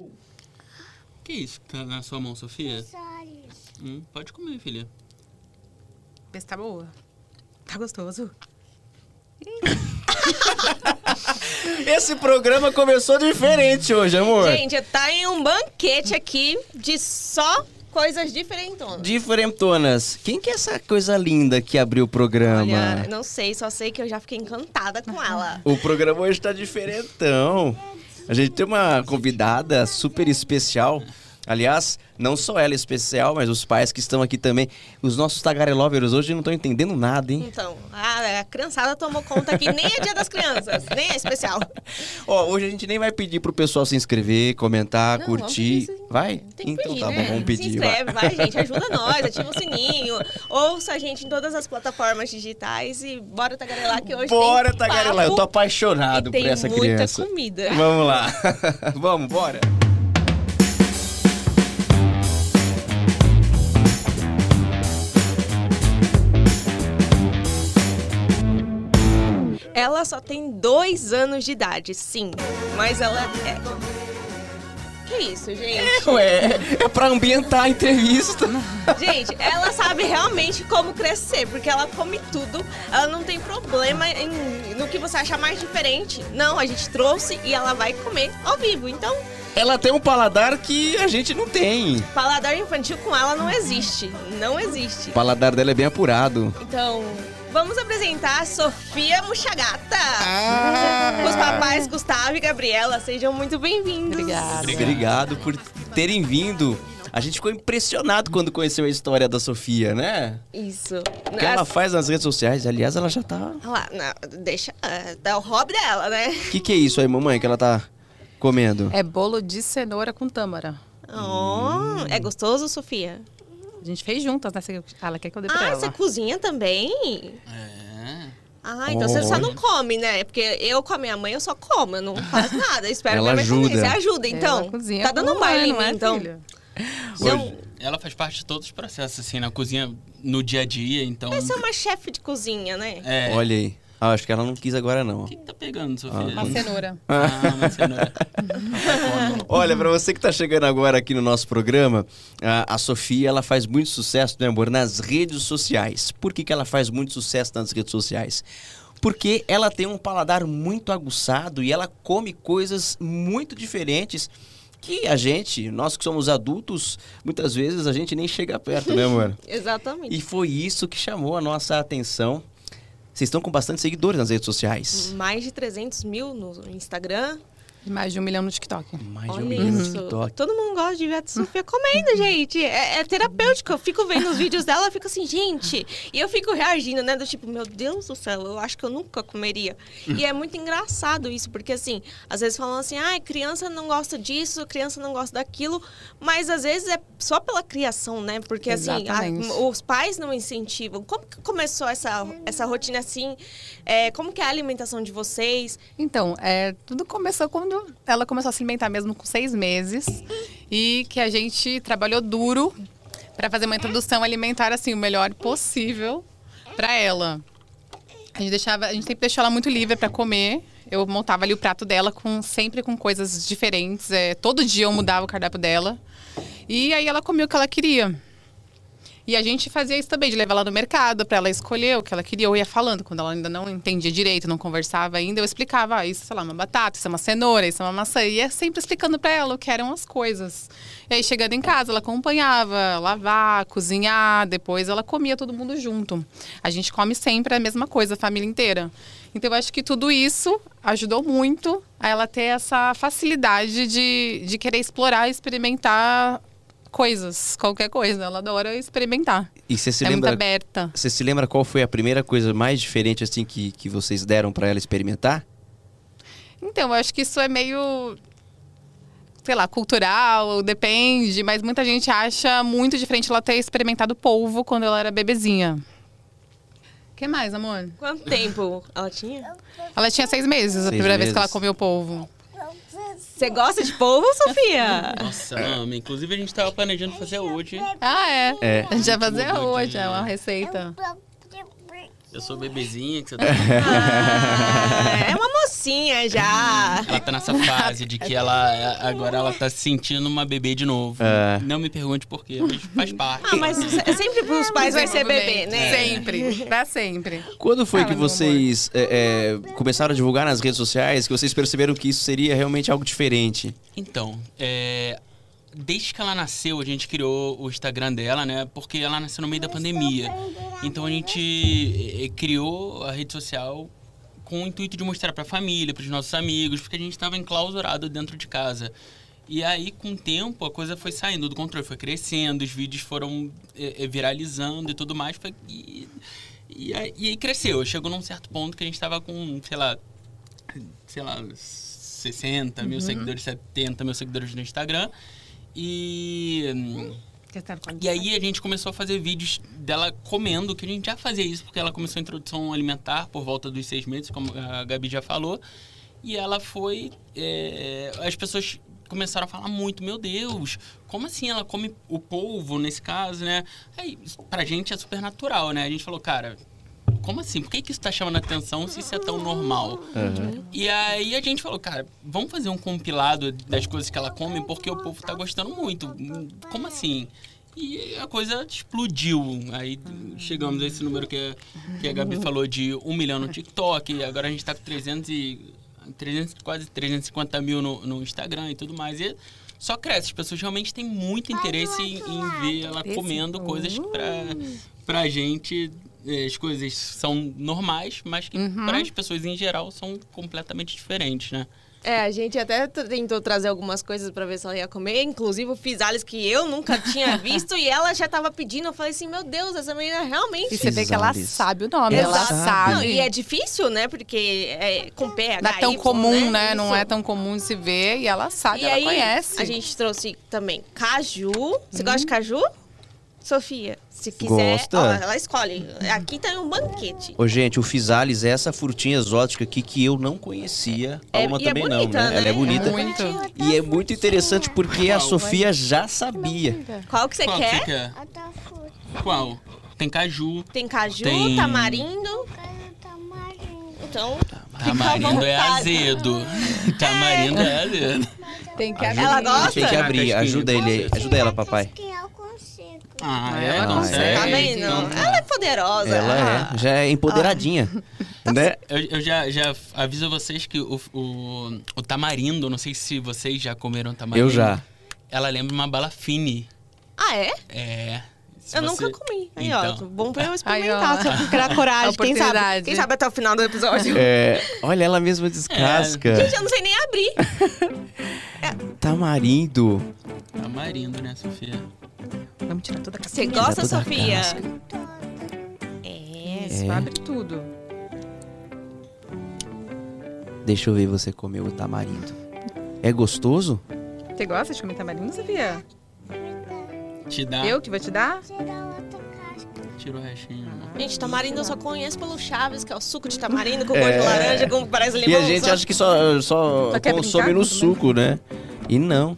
O que é isso que tá na sua mão, Sofia? Hum, pode comer, filha. Vê se tá boa. Tá gostoso. Esse programa começou diferente hoje, amor. Gente, tá em um banquete aqui de só coisas diferentonas. Diferentonas. Quem que é essa coisa linda que abriu o programa? Olha, não sei, só sei que eu já fiquei encantada com ela. O programa hoje tá diferentão. A gente tem uma convidada super especial. Aliás, não só ela é especial, mas os pais que estão aqui também. Os nossos tagarelovers hoje não estão entendendo nada, hein? Então, a, a criançada tomou conta aqui, nem é dia das crianças, nem é especial. Ó, hoje a gente nem vai pedir pro pessoal se inscrever, comentar, Não, curtir. pedir. Vai? Tem que então pedir, tá né? bom, vamos pedir. Se vai. inscreve, vai. gente, ajuda nós, ativa o sininho, ouça a gente em todas as plataformas digitais e bora tagarelar que hoje Bora, Tagarelar. Eu tô apaixonado por tem essa muita criança. comida. Vamos lá. Vamos, bora. Ela só tem dois anos de idade, sim. Mas ela é. Que isso, gente? Ué, é pra ambientar a entrevista. Gente, ela sabe realmente como crescer, porque ela come tudo. Ela não tem problema em- no que você achar mais diferente. Não, a gente trouxe e ela vai comer ao vivo. Então, Ela tem um paladar que a gente não tem. paladar infantil com ela não existe. Não existe. O paladar dela é bem apurado. Então, vamos apresentar a Sofia Muxagata. Ah. Os papais Gustavo e Gabriela, sejam muito bem-vindos. Obrigada. Obrigado por terem vindo. A gente ficou impressionado quando conheceu a história da Sofia, né? Isso. O que ela faz nas redes sociais, aliás, ela já tá. Olha lá, não, deixa. É, o hobby dela, né? O que, que é isso aí, mamãe, que ela tá comendo? É bolo de cenoura com tâmara. Oh, é gostoso, Sofia? A gente fez juntas, né? Você- Ela quer que eu dê pra Ah, ela. você cozinha também? É. Ah, então você só Olha. não come, né? Porque eu com a minha mãe, eu só como, eu não faço nada. Eu espero Ela minha mãe fazer. ajuda. Você ajuda, então? Ela cozinha tá dando um com baile em não mim, é, então. filha? Então, Ela faz parte de todos os processos, assim, na cozinha, no dia a dia, então... essa é uma chefe de cozinha, né? É. Olha aí. Ah, acho que ela não quis agora, não. O que, que tá pegando, Sofia? Uma cenoura. Ah, uma cenoura. Olha, pra você que tá chegando agora aqui no nosso programa, a, a Sofia, ela faz muito sucesso, né, amor, nas redes sociais. Por que, que ela faz muito sucesso nas redes sociais? Porque ela tem um paladar muito aguçado e ela come coisas muito diferentes que a gente, nós que somos adultos, muitas vezes a gente nem chega perto, né, amor? Exatamente. E foi isso que chamou a nossa atenção. Vocês estão com bastante seguidores nas redes sociais. Mais de 300 mil no Instagram. Mais de um milhão no TikTok. Mais de um Olha milhão no. TikTok. Todo mundo gosta de ver a Sofia comendo, gente. É, é terapêutico. Eu fico vendo os vídeos dela, eu fico assim, gente. E eu fico reagindo, né? Do tipo, meu Deus do céu, eu acho que eu nunca comeria. E é muito engraçado isso, porque assim, às vezes falam assim, ah, criança não gosta disso, criança não gosta daquilo. Mas às vezes é só pela criação, né? Porque assim, a- os pais não incentivam. Como que começou essa, essa rotina assim? É, como que é a alimentação de vocês? Então, é, tudo começou quando ela começou a se alimentar mesmo com seis meses. E que a gente trabalhou duro para fazer uma introdução alimentar assim o melhor possível para ela. A gente deixava, a gente sempre deixou ela muito livre para comer. Eu montava ali o prato dela com sempre com coisas diferentes. é, todo dia eu mudava o cardápio dela. E aí ela comia o que ela queria. E a gente fazia isso também, de levar ela no mercado para ela escolher o que ela queria. Eu ia falando, quando ela ainda não entendia direito, não conversava ainda, eu explicava, ah, isso, sei lá, uma batata, isso é uma cenoura, isso é uma maçã. E ia sempre explicando para ela o que eram as coisas. E aí, chegando em casa, ela acompanhava, lavar, cozinhar, depois ela comia todo mundo junto. A gente come sempre a mesma coisa, a família inteira. Então, eu acho que tudo isso ajudou muito a ela ter essa facilidade de, de querer explorar experimentar coisas, qualquer coisa. Ela adora experimentar. E você se é lembra muito aberta. Você se lembra qual foi a primeira coisa mais diferente assim que, que vocês deram pra ela experimentar? Então, eu acho que isso é meio, sei lá, cultural, depende, mas muita gente acha muito diferente ela ter experimentado polvo quando ela era bebezinha. O que mais, amor? Quanto tempo ela tinha? Ela tinha seis meses, a Seis primeira vez meses. que ela comeu polvo. Você gosta de polvo, Sofia? Nossa, amo. Inclusive, a gente tava planejando fazer hoje. Ah, é. É. A gente vai fazer hoje, é uma receita. Eu sou bebezinha que você tá Ah, é uma mocinha já. Ela tá nessa fase de que ela agora ela tá se sentindo uma bebê de novo. É. Não me pergunte por quê, mas faz parte. Ah, mas sempre pros pais vai ser bebê, né? Sempre. Pra sempre. Quando foi Fala, que vocês é, é, começaram a divulgar nas redes sociais que vocês perceberam que isso seria realmente algo diferente? Então, é, desde que ela nasceu, a gente criou o Instagram dela, né? Porque ela nasceu no meio da pandemia. Então a gente eh, criou a rede social com o intuito de mostrar pra família, pros nossos amigos, porque a gente estava enclausurado dentro de casa. E aí, com o tempo, a coisa foi saindo do controle, foi crescendo, os vídeos foram eh, eh, viralizando e tudo mais. Foi, e, e, aí, e aí cresceu. Chegou num certo ponto que a gente estava com, sei lá, sei lá, 60 mil seguidores, 70 mil seguidores no Instagram. E, hum, e aí a gente começou a fazer vídeos dela comendo, que a gente já fazia isso, porque ela começou a introdução alimentar por volta dos seis meses, como a Gabi já falou. E ela foi. é, as pessoas começaram a falar muito, meu Deus, como assim ela come o polvo nesse caso, né? Aí, pra gente é super natural, né? A gente falou, cara, como assim? Por que, que isso tá chamando a atenção se isso é tão normal? E aí a gente falou, cara, vamos fazer um compilado das coisas que ela come porque o povo tá gostando muito. Como assim? E a coisa explodiu. Aí chegamos a esse número que, a- que a Gabi falou de um milhão no TikTok. E agora a gente tá com 300 e, 300, quase 350 mil no, no Instagram e tudo mais. E só cresce. As pessoas realmente têm muito interesse em, em ver ela comendo coisas pra, pra gente. Eh, As coisas são normais, mas que para as pessoas em geral são completamente diferentes, né? É, a gente até tentou trazer algumas coisas pra ver se ela ia comer, inclusive o fisales que eu nunca tinha visto e ela já tava pedindo. Eu falei assim: Meu Deus, essa menina realmente. E você vê que ela sabe o nome, ela Exato. sabe. Não, e é difícil, né? Porque é com PH. Não é tão comum, né? Não é tão comum se ver. E ela sabe, E ela aí, conhece. a gente trouxe também caju. Você gosta de Hum. caju? Sofia, se quiser, Gosta. ó, ela escolhe. Aqui tem um banquete. Ô, gente, o Fisales é essa frutinha exótica aqui que eu não conhecia. A É- Alma é também bonita, não, né? né? Ela é bonita. É muito. E é muito interessante porque a Sofia já sabia. Qual que você Qual quer? que quer? Qual? Tem caju. Tem caju, Tem- tamarindo. Então, à Tamarindo é azedo. Tamarindo é azedo. Tem que Ajuda- Ela gosta? Tem que abrir. Ajuda ele. Ajuda ela, papai. Ah, Ela é? consegue. Tá vendo? Então, Ela é poderosa. Ela é. Já é empoderadinha. Né? Eu, eu já, já aviso vocês que o, o, o tamarindo, não sei se vocês já comeram tamarindo. Eu já. Ela lembra uma bala fine. Ah, é? É. se eu você- nunca comi. Aí, Então. ó, bom pra eu experimentar, se eu criar coragem. Quem sabe, quem sabe até o final do episódio. É, olha, ela mesma descasca. Gente, eu não sei nem abrir. Tamarindo. Tamarindo, né, Sofia? Vamos tirar toda a Você casquinha. gosta, Sofia? casca. É. É. abre tudo. Deixa eu ver você comer o tamarindo. É gostoso? Você gosta de comer tamarindo, Sofia? Te dá. Eu que vou te dar? Casca. Tira o restinho. Gente, tamarindo eu só conheço pelo Chaves, que é o suco de tamarindo com É. gosto de laranja, com parece E limão. a gente só- acha que só, só Só consome no suco, né? E não.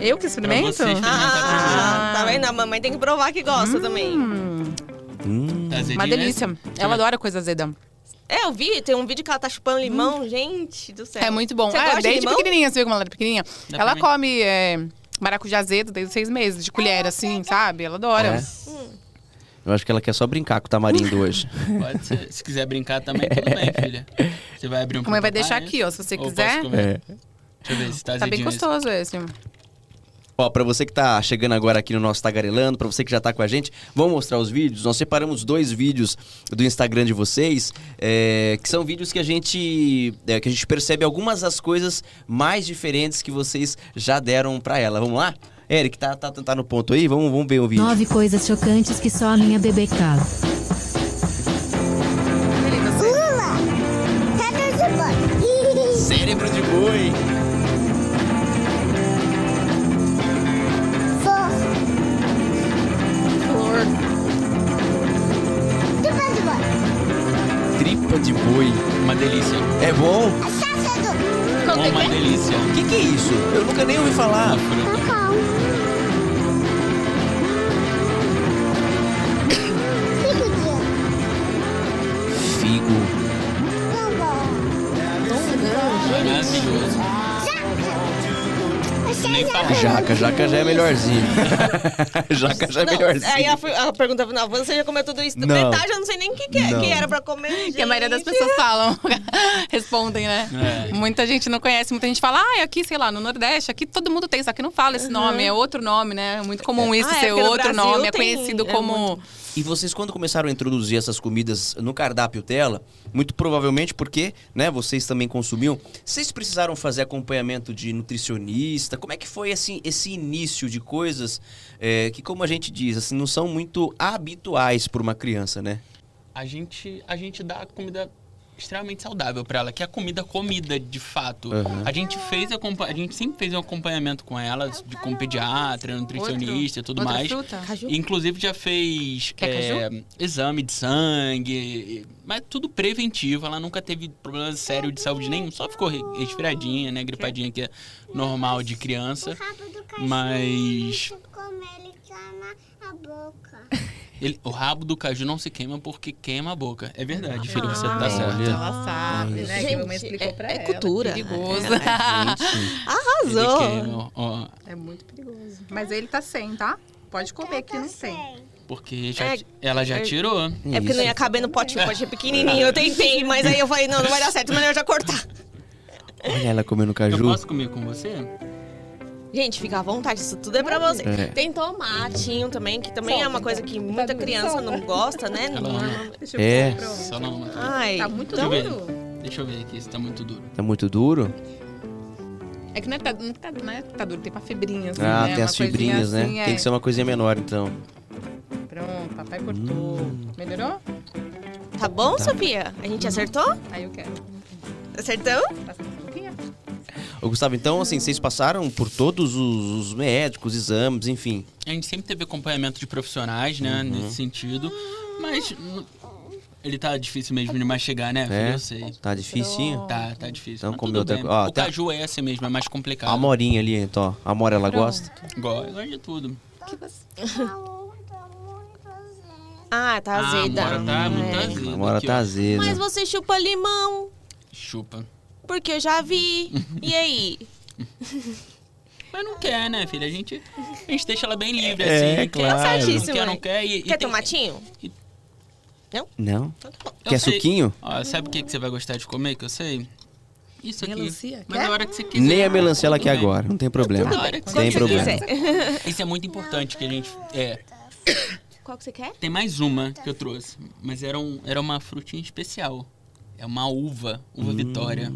Eu que experimento? você Ah, Ah. tá vendo? A mamãe tem que provar que gosta também. Hum, Hum. Tá azedinho, uma né? delícia. Ela adora coisa azeda. É, eu vi, tem um vídeo que ela tá chupando limão, gente do céu. É muito bom. Você Ah, gosta de desde limão? pequenininha, você viu como ela era pequenininha? Dá ela come é, maracujá azedo desde seis meses, de colher, assim, sabe? Ela adora. É. Eu acho que ela quer só brincar com o tamarindo hoje. Pode ser. Se quiser brincar também, tudo bem, filha. Você vai abrir um A mãe vai deixar aqui, ó, se você ou posso quiser. comer? É. Deixa eu ver se tá Tá bem azedinho esse. gostoso esse. Ó, pra você que tá chegando agora aqui no nosso Tagarelando, pra você que já tá com a gente, vamos mostrar os vídeos. Nós separamos dois vídeos do Instagram de vocês, é, que são vídeos que a gente é, que a gente percebe algumas das coisas mais diferentes que vocês já deram pra ela. Vamos lá? Eric, tá, tá, tá no ponto aí? Vamos, vamos ver o vídeo. Nove coisas chocantes que só a minha bebê cala. Lula! Cadê de boi? Cérebro de boi. Tripa de boi. Uma delícia. É bom? Do... Uma delícia. O que, que é isso? Eu nunca nem ouvi falar. Uma Nem falar. Jaca, jaca já é melhorzinho. jaca já é Não, melhorzinho. Aí a, a pergunta final, você já comeu tudo isso? Não. Metade eu não sei nem o que, que, é- que era pra comer, Que a maioria das gente. pessoas falam, respondem, né? É. Muita gente não conhece, muita gente fala, ah, aqui, sei lá, no Nordeste, aqui todo mundo tem, só que não fala esse nome, é outro nome, né? É muito comum isso Ah, ser outro Brasil nome, é conhecido é como. muito. E vocês, quando começaram a introduzir essas comidas no cardápio dela, muito provavelmente porque, né, vocês também consumiam, vocês precisaram fazer acompanhamento de nutricionista? Como é que foi, assim, esse início de coisas é, que, como a gente diz, assim, não são muito habituais para uma criança, né? A gente, a gente dá comida extremamente saudável pra ela, que é a comida comida de fato. Uhum. A gente fez a gente sempre fez um acompanhamento com ela, de, com pediatra, nutricionista e tudo outra mais. fruta? Caju? Inclusive já fez é, exame de sangue, mas tudo preventivo. Ela nunca teve problema sério de saúde nenhum, só ficou re- resfriadinha, né, gripadinha que é normal de criança. Mas Como ele chama a boca. ele- o rabo do caju não se queima porque queima a boca. É verdade, filho, você tá Ah, certo. Ela sabe, né? Que a Gente, mamãe explicou é- pra é ela. cultura. Perigoso. Ele Arrasou. queima, ó, É muito perigoso. Mas ele tá sem, tá? Pode comer que não tem. porque já, É, ela já é- tirou. É porque não ia caber no potinho, o potinho é pequenininho. Eu tentei, mas aí eu falei, não, não vai dar certo, melhor já cortar. Olha ela comendo Eu caju. posso comer com você? Gente, fica à vontade, isso tudo é pra você. É. Tem tomatinho também, que também é uma coisa que muita criança não gosta, né? Ela ama. Deixa eu É. ver. Só não. Ai, Tá muito Deixa eu ver. duro. Deixa eu ver aqui se tá muito duro. Tá muito duro? É que não é, tá, não, tá, não é tá duro, tem uma fibrinha assim, ah, né? tem Uma as fibrinhas, coisinha né? assim, é. Tem que ser uma coisinha menor, então. Pronto, papai cortou. Hum. Melhorou? tá bom, Sofia? A gente acertou? Aí eu quero. Passa um pouquinho. Ô, Gustavo, então, assim, vocês passaram por todos os, os médicos, exames, enfim. A gente sempre teve acompanhamento de profissionais, né, Uhum. nesse sentido. Mas ele tá difícil mesmo de mastigar, né, filho? É? Eu sei. Tá dificinho? Tá, tá difícil. Então, mas comeu tudo outra bem. ó, o tá- caju é esse mesmo, é mais complicado. A Amorinha ali, então. A Amora, ela gosta? Igual, igual de tudo. Ah, tá Ah, azeda. A Amora tá muito É. azeda. A Amora aqui, tá azeda. Mas você chupa limão, Chupa. Porque eu já vi. E aí? Mas não quer, né, filha? A gente, a gente deixa ela bem livre, É, assim. claro. Quer, não Certíssimo, quer, não quer. E, e Quer tem- tomatinho? Não? Então tá Quer sei. suquinho? Ó, sabe o que, que você vai gostar de comer, que eu sei? Isso aqui. Melancia, Mas quer? a hora que você quiser. Nem a melancia ela quer agora, não tem problema. Bem. Tem que problema. quiser? Isso é muito importante que a gente. É, Qual que você quer? tem mais uma que eu trouxe, mas era, um, era uma frutinha especial. É uma uva, uva Vitória.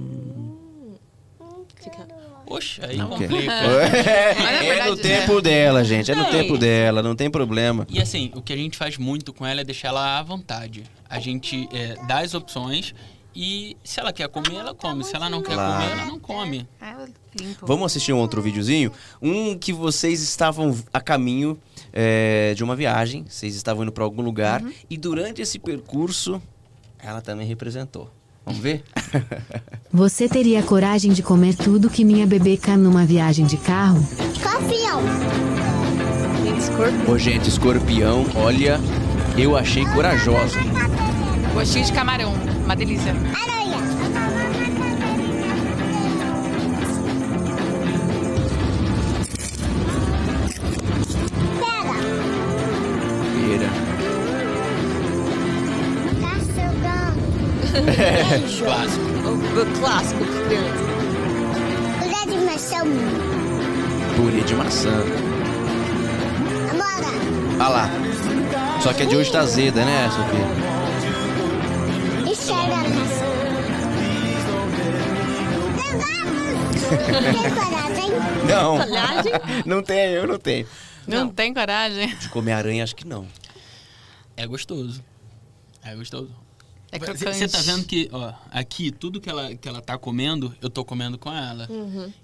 Você quer? Poxa, aí Ok. complica. É, verdade, no tempo dela, gente. É no Não, tempo dela, não tem problema. E assim, o que a gente faz muito com ela é deixar ela à vontade. A gente é, dá as opções e se ela quer comer, ela come. Se ela não quer Claro. comer, ela não come. Limpo. Vamos assistir um outro videozinho? Um que vocês estavam a caminho é, de uma viagem, vocês estavam indo para algum lugar e durante esse percurso ela também representou. Vamos ver? Você teria coragem de comer tudo que minha bebeca numa viagem de carro? Escorpião. Gente, escorpião. Ô, gente, escorpião, olha, eu achei corajosa. Gostinho de camarão, uma delícia. Aranha. Maçã. Amora. Ah lá. Só que a de hoje tá azeda, né, Sofia? Enxerga a maçã. Tem coragem? Não. Coragem? Não tenho, eu não tenho. Não, tem coragem. De comer aranha, acho que não. É gostoso. É gostoso. É Você crocante. tá vendo que, ó, aqui, tudo que ela, que ela tá comendo, eu tô comendo com ela.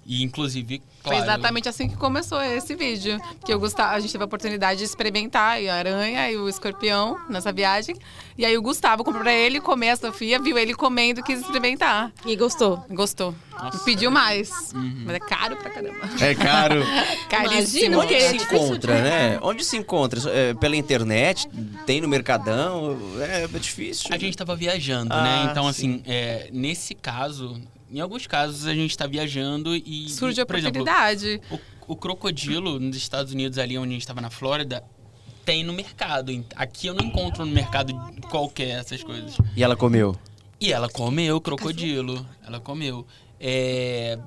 E inclusive, Foi claro. exatamente assim que começou esse vídeo. Que eu Gustavo, a gente teve a oportunidade de experimentar e a aranha e o escorpião nessa viagem. E aí o Gustavo comprou pra ele comer a Sofia, viu ele comendo e quis experimentar. E gostou? Gostou. Nossa. E pediu mais. Mas é caro pra caramba. É caro. Caríssimo. Imagina, Onde se é encontra, né? Onde se encontra? É, pela internet? Tem no Mercadão? É, é difícil. A gente tava viajando, Ah, né? Então, sim. assim, é, nesse caso, em alguns casos a gente tá viajando e. Surge a por exemplo, oportunidade. o, o crocodilo nos Estados Unidos, ali onde a gente estava na Flórida, tem no mercado. Aqui eu não encontro no mercado qualquer essas coisas. E ela comeu. E ela comeu crocodilo. Ela comeu. É,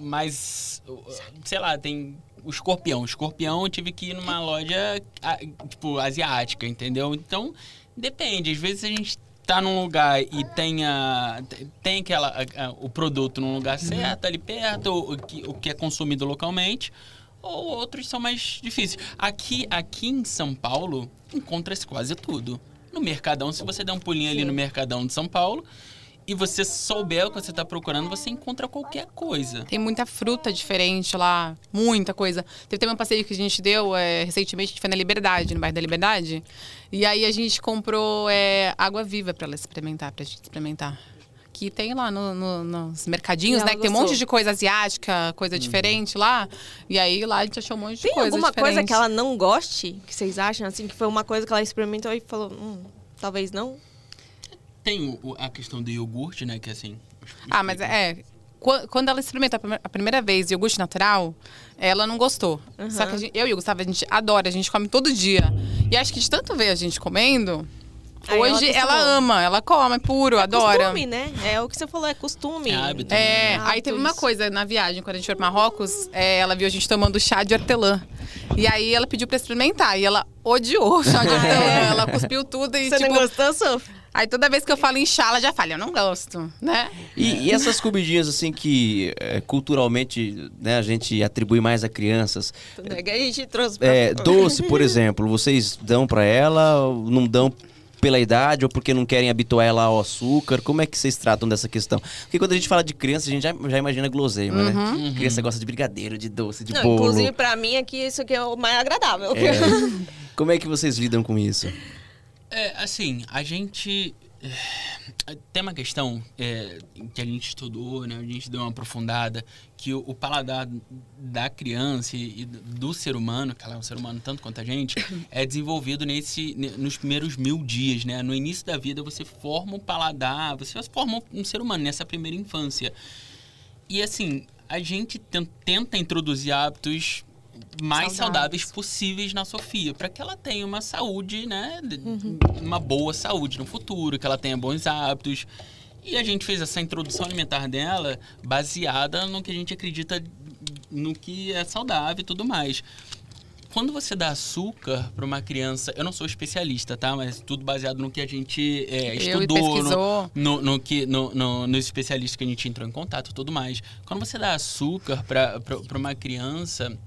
mas, sei lá, tem o escorpião. O escorpião eu tive que ir numa loja, tipo, asiática, entendeu? Então, depende. Às vezes a gente tá num lugar e tem, a, tem aquela, a- a- o produto num lugar certo, ali perto, o que, o que é consumido localmente, ou outros são mais difíceis. Aqui, aqui em São Paulo, encontra-se quase tudo. No Mercadão, se você der um pulinho ali no Mercadão de São Paulo, e você souber o que você está procurando, você encontra qualquer coisa. Tem muita fruta diferente lá, muita coisa. Teve também um passeio que a gente deu é, recentemente, a gente foi na Liberdade, no bairro da Liberdade. E aí a gente comprou é, água viva para ela experimentar, pra gente experimentar. Que tem lá no- no- nos mercadinhos, né? Que tem um monte de coisa asiática, coisa diferente lá. E aí lá a gente achou um monte de Tem coisa alguma coisa diferente. que ela não goste? Que vocês acham, assim, que foi uma coisa que ela experimentou e falou, hum, talvez não? Tem o- a questão do iogurte, né? Que assim. Ah, mas é. qu- Quando ela experimentou a prime- a primeira vez iogurte natural, ela não gostou. Só que gente- eu e o Gustavo, a gente adora, a gente come todo dia. E acho que de tanto ver a gente comendo, Aí ela hoje ela, acostumou. ama, ela come puro, adora. Costume, né? É o que você falou, é costume. É hábito. É, Ah, aí teve uma coisa na viagem, quando a gente foi para Marrocos, é, ela viu a gente tomando chá de hortelã. E aí ela pediu pra experimentar. E ela odiou o chá de hortelã. ela cuspiu tudo e, Você tipo. não gostou, Sof? Aí toda vez que eu falo ela já fala, eu não gosto, né? E, e essas comidinhas, assim, que é, culturalmente né, a gente atribui mais a crianças. É que a gente trouxe pra... É, doce, por exemplo, vocês dão pra ela, ou não dão pela idade ou porque não querem habituar ela ao açúcar? Como é que vocês tratam dessa questão? Porque quando a gente fala de criança, a gente já, já imagina guloseima, né? Criança gosta de brigadeiro, de doce, de Não, bolo. inclusive, pra mim, aqui, isso aqui é o mais agradável. É. Como é que vocês lidam com isso? É, assim, a gente. é, Tem uma questão é, que a gente estudou, né? A gente deu uma aprofundada, que o, o paladar da criança e, do ser humano, que ela é um ser humano tanto quanto a gente, é desenvolvido nesse, ne- nos primeiros mil dias, né? No início da vida você forma o paladar, você forma um ser humano nessa primeira infância. E assim, a gente ten- tenta introduzir hábitos mais Saudáveis. saudáveis possíveis na Sofia, para que ela tenha uma saúde, né, de- uma boa saúde no futuro, que ela tenha bons hábitos. E a gente fez essa introdução alimentar dela baseada no que a gente acredita no que é saudável e tudo mais. Quando você dá açúcar para uma criança, eu não sou especialista, tá? Mas tudo baseado no que a gente é, estudou, no, no, no que, no, no, nos especialistas que a gente entrou em contato tudo mais. Quando você dá açúcar para uma criança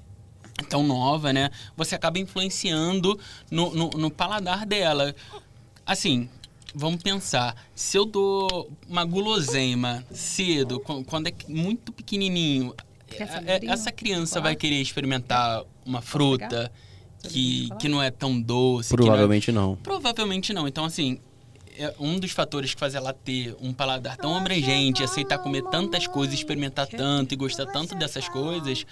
tão nova, né? Você acaba influenciando no, no, no paladar dela. Assim, vamos pensar. Se eu dou uma guloseima cedo, qu- quando é muito pequenininho, é- é- essa criança vai querer experimentar uma fruta que, que não é tão doce. que não é- Provavelmente não. Provavelmente não. Então, assim, é um dos fatores que faz ela ter um paladar tão abrangente, aceitar comer tantas coisas, experimentar tanto e gostar tanto dessas coisas,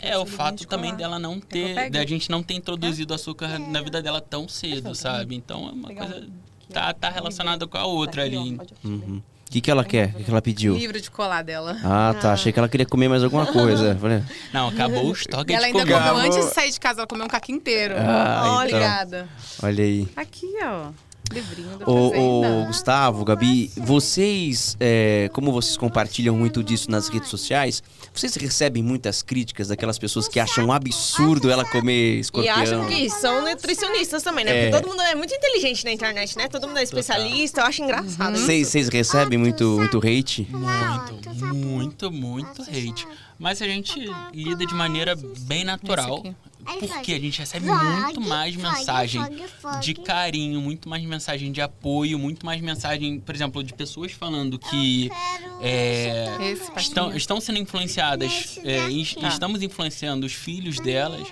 é o fato também dela não ter, da gente não ter introduzido açúcar na vida dela tão cedo, sabe? Então é uma coisa tá tá relacionada com a outra ali. Uhum. O que, que ela quer? O que, que ela pediu? Livro de colar dela. Ah, tá. Achei que ela queria comer mais alguma coisa. Falei, Não, acabou o estoque E ela de ainda comida. comeu antes de sair de casa, ela comeu um caco inteiro. Ah, então. Obrigada. olha aí. Aqui, ó. Livrinho fazenda. ô, Gustavo, Gabi, vocês, é, como vocês compartilham muito disso nas redes sociais, vocês recebem muitas críticas daquelas pessoas que acham um absurdo ela comer E escorpião? acham que são nutricionistas também, né? É. Porque todo mundo é muito inteligente na internet, né? Todo mundo é especialista, eu acho engraçado. isso. Vocês vocês recebem muito, muito hate? Muito, muito, muito hate. Mas a gente lida de maneira bem natural. Porque a gente recebe muito mais mensagem de carinho, muito mais mensagem de apoio, muito mais mensagem, por exemplo, de pessoas falando que é, estão, estão sendo influenciadas, é, e Tá. estamos influenciando os filhos delas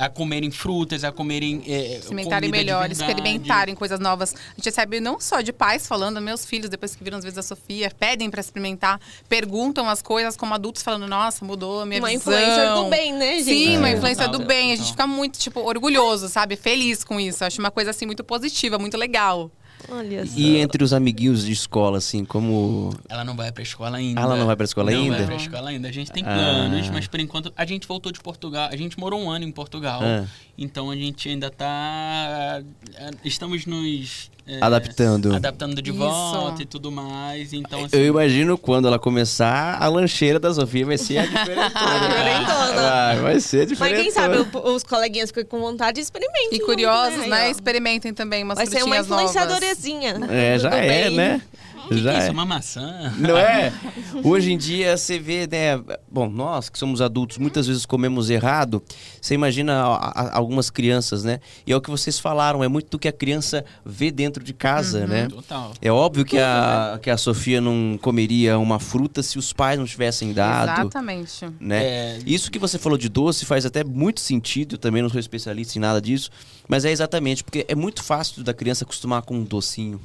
a comerem frutas, a comerem é, experimentarem comida de melhor, experimentarem coisas novas. A gente recebe não só de pais falando, meus filhos, depois que viram as vezes a Sofia, pedem pra experimentar, perguntam as coisas como adultos falando, nossa, mudou a minha Uma visão. influencer do bem, né, gente? Sim, uma É, influência total, do bem. A gente fica muito, tipo, orgulhoso, sabe? Feliz com isso. Acho uma coisa, assim, muito positiva, muito legal. Olha só. E entre os amiguinhos de escola, assim, como. Ela não vai pra escola ainda. Ela não vai pra escola não ainda? vai pra escola ainda. A gente tem Ah. planos, mas por enquanto a gente voltou de Portugal. A gente morou um ano em Portugal. Ah. Então a gente ainda tá. é, Estamos nos. É, Adaptando. Adaptando de Isso. volta e tudo mais. Então, assim. Eu imagino quando ela começar, a lancheira da Sofia vai ser a diferentona. diferentona. Vai, vai ser Mas diferente. quem sabe o- os coleguinhas ficam com vontade e experimentem. E curiosos, né? ó. Experimentem também umas Vai ser uma influenciadorezinha. É, já Tudo é, bem. né? Que que Já é é. isso? Uma maçã? Não é? Hoje em dia você vê, né? Bom, nós que somos adultos muitas vezes comemos errado. Você imagina a- a- algumas crianças, né? E é o que vocês falaram, é muito do que a criança vê dentro de casa, né? Total. É óbvio que a, que a Sofia não comeria uma fruta se os pais não tivessem dado. Exatamente. Né? É. Isso que você falou de doce faz até muito sentido, eu também não sou especialista em nada disso, mas é exatamente, porque é muito fácil da criança acostumar com um docinho.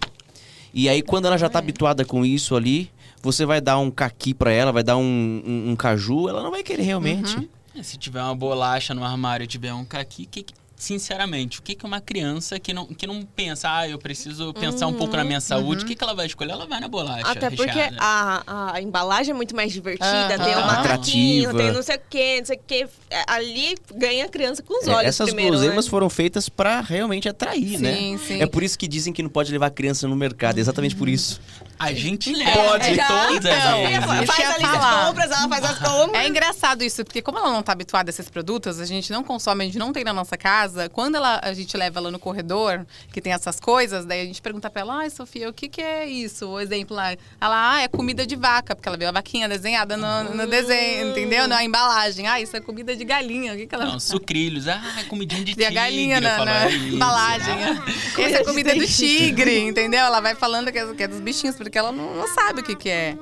E aí quando ela já tá habituada com isso ali, você vai dar um caqui pra ela, vai dar um, um- um caju, ela não vai querer realmente. É, Se tiver uma bolacha no armário e tiver um caqui, que, que- sinceramente, o que, que uma criança que não, que não pensa, ah, eu preciso pensar um pouco na minha saúde, o que, que ela vai escolher? Ela vai na bolacha. Até porque a, a embalagem é muito mais divertida, Aham. tem um Atrativa. macaquinho, tem não sei o que, não sei o que. Ali ganha a criança com os É, olhos essas primeiro, guloseimas né? foram feitas pra realmente atrair, né? Sim, sim. É por isso que dizem que não pode levar criança no mercado, é exatamente por isso. A gente leva Pode. de Já, todas as vezes. Deixa Faz a lista de compras, ela faz as compras. É engraçado isso, porque como ela não tá habituada a esses produtos, a gente não consome, a gente não tem na nossa casa. Quando ela, a gente leva ela no corredor, que tem essas coisas, daí a gente pergunta pra ela, ai, Sofia, o que que é isso? O exemplo lá, ela, ah, é comida de vaca, porque ela viu a vaquinha desenhada no, no desenho, entendeu? Na embalagem. Ah, isso é comida de galinha. O que que ela... Não, sucrilhos. Ah, é comidinha de Tem a tigre. galinha na, na embalagem. Ah, Essa é comida do tigre, entendeu? Ela vai falando que é, que é dos bichinhos, porque ela não, não sabe o que, que é.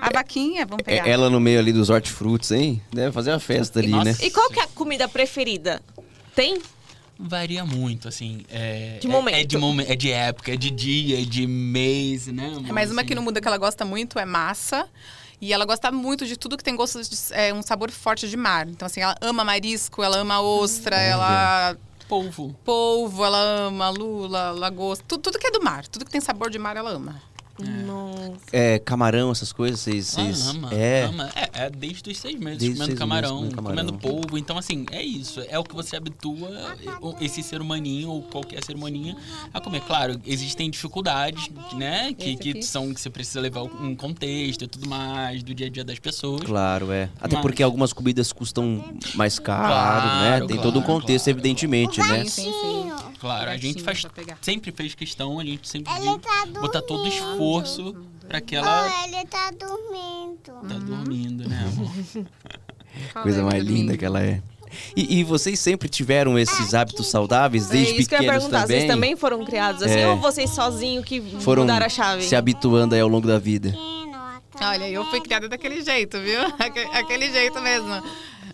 A vaquinha, vamos pegar. É, ela no meio ali dos hortifrutos, hein? Deve fazer uma festa ali, Nossa. né? E qual que é a comida preferida? Tem? Varia muito, assim. É, De é- momento. É, de momen- é de época, é de dia, é de mês, né? É, Mas uma Assim, que não muda que ela gosta muito é massa. E ela gosta muito de tudo que tem gosto de é, um sabor forte de mar. Então, assim, ela ama marisco, ela ama ostra, ela. Polvo. Polvo, ela ama lula, lagosta. Tudo, tudo que é do mar. Tudo que tem sabor de mar, ela ama. Nossa. É, camarão, essas coisas, vocês... Ah, vocês- ama, é. ama. É, é desde os seis meses Desde comendo seis camarão, meses comendo comendo camarão. polvo. Então, assim, é isso. É o que você habitua esse ser humaninho ou qualquer ser humaninho a comer. Claro, existem dificuldades, né? Que, que são que você precisa levar um contexto e tudo mais do dia a dia das pessoas. Claro, é. Até Mas- porque algumas comidas custam mais caro, Claro, né? Tem todo um claro, contexto, claro. evidentemente, né? Sim, sim, sim. Claro, a gente faz, sempre fez questão, a gente sempre tá botar todo o esforço pra que Oh, ela ele tá dormindo. tá dormindo, né, amor? Coisa mais linda que ela é. E, e vocês sempre tiveram esses hábitos saudáveis desde é isso que eu ia pequenos perguntar. também? Vocês também foram criados assim É. ou vocês sozinhos que Foram mudaram a chave? se habituando aí ao longo da vida? A Olha, eu fui criada daquele jeito, viu? Aque- Aquele jeito mesmo.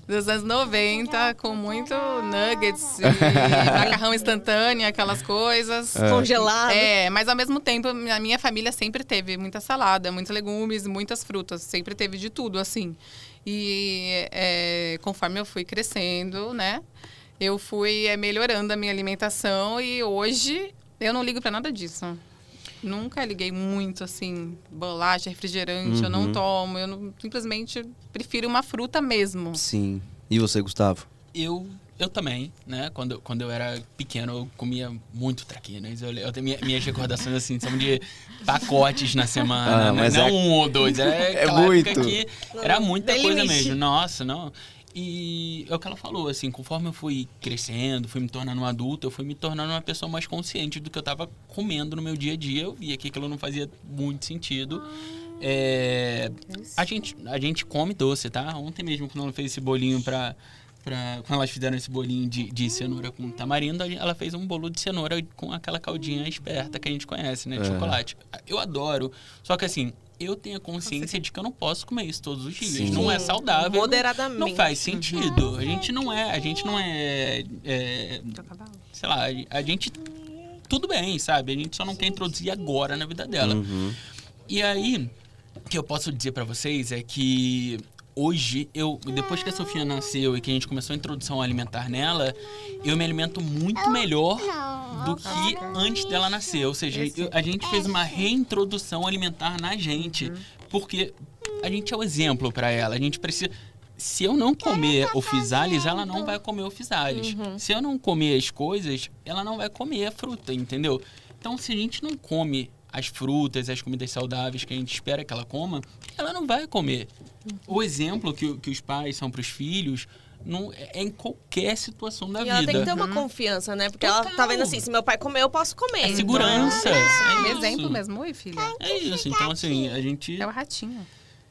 Dos anos 90, com muito nuggets e macarrão instantâneo, aquelas coisas. Congelado. É, mas ao mesmo tempo, a minha família sempre teve muita salada, muitos legumes, muitas frutas. Sempre teve de tudo, assim. E é, conforme eu fui crescendo, né? Eu fui é, melhorando a minha alimentação e hoje eu não ligo pra nada disso. Nunca liguei muito, assim, bolacha, refrigerante, eu não tomo. Eu não- simplesmente prefiro uma fruta mesmo. Sim. E você, Gustavo? Eu, eu também, né? Quando, quando eu era pequeno, eu comia muito traquinas. Eu, eu tenho minha- minhas recordações, assim, são de pacotes na semana. Ah, né? mas não é- um ou dois. É, É muito. era muita coisa mesmo. Nossa, não. E é o que ela falou, assim, conforme eu fui crescendo, fui me tornando um adulto, eu fui me tornando uma pessoa mais consciente do que eu tava comendo no meu dia a dia. Eu via que aquilo não fazia muito sentido. É, a, gente, a gente come doce, tá? Ontem mesmo, quando ela fez esse bolinho pra. pra quando elas fizeram esse bolinho de, de cenoura com tamarindo, ela fez um bolo de cenoura com aquela caldinha esperta que a gente conhece, né? De É. chocolate. Eu adoro. Só que assim. Eu tenho a consciência de que eu não posso comer isso todos os dias. Sim. Não é saudável. não- Moderadamente. Não, faz sentido. A gente não é. A gente não é. é, sei lá, a gente. Tudo bem, sabe? A gente só não quer introduzir agora na vida dela. Uhum. E aí, o que eu posso dizer pra vocês é que hoje, eu depois que a Sofia nasceu e que a gente começou a introdução alimentar nela, eu me alimento muito melhor do que antes dela nascer. Ou seja, eu- a gente fez uma reintrodução alimentar na gente, porque a gente é o exemplo para ela. A gente precisa se eu não comer o Fisales, ela não vai comer o Fisales. Se eu não comer as coisas, ela não vai comer a fruta, entendeu? Então, se a gente não come as frutas, as comidas saudáveis que a gente espera que ela coma, ela não vai comer. O exemplo que, que os pais são para os filhos não, é em qualquer situação da E vida. ela tem que ter uma confiança, né? Porque ela tá Total. vendo assim, se meu pai comer, eu posso comer. É segurança. É isso. Exemplo mesmo. Oi, filha. É isso. Então, assim, a gente. É o ratinho.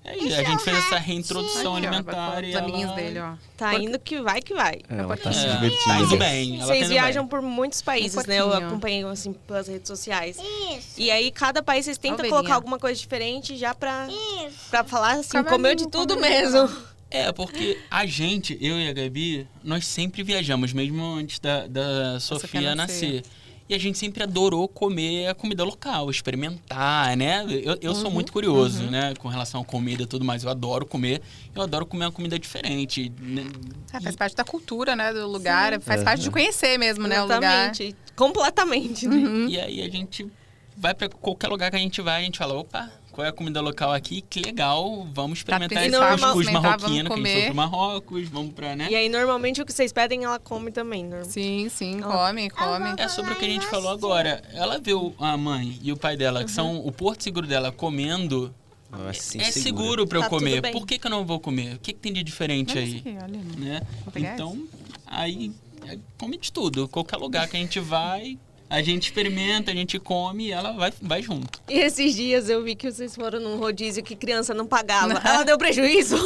É isso, a gente fez essa reintrodução Aqui, ó, alimentar e os ela... amiguinhos dele, ó. Tá indo que vai que vai. Ela tá se É, divertindo. tá indo bem. Ela Vocês tá indo viajam bem. por muitos países, né? Eu acompanho assim pelas redes sociais. Isso. E aí, cada país vocês tentam Ovelhinha. colocar alguma coisa diferente já pra, Isso. pra falar assim, Cavalinho, comeu de tudo mesmo. É, porque a gente, eu e a Gabi, nós sempre viajamos, mesmo antes da, da Sofia Sofia nascer. nascer. E a gente sempre adorou comer a comida local, experimentar, né? Eu, eu sou muito curioso, né? Com relação à comida e tudo mais. Eu adoro comer. Eu adoro comer uma comida diferente. né? É, faz parte da cultura, né? Do lugar. Faz parte de conhecer mesmo, né? O lugar. Exatamente. Completamente. né? Uhum. E aí a gente vai pra qualquer lugar que a gente vai, a gente fala, opa, qual é a comida local aqui? Que legal, vamos experimentar esse testar, cuscuz marroquino, vamos que a gente foi pro Marrocos, vamos pra, né? E aí, normalmente, o que vocês pedem, ela come também. Norm- Sim, sim, come, come. É sobre o que a gente falou agora. Ela viu a mãe e o pai dela, que são o porto seguro dela, comendo. Ela é segura. seguro pra eu Tá comer. por que, que eu não vou comer? O que, que tem de diferente aí? aqui, olha. Né? Então, aí é, come de tudo. Qualquer lugar que a gente vai, a gente experimenta, a gente come e ela vai, vai junto. E esses dias eu vi que vocês foram num rodízio que criança não pagava. Ela deu prejuízo.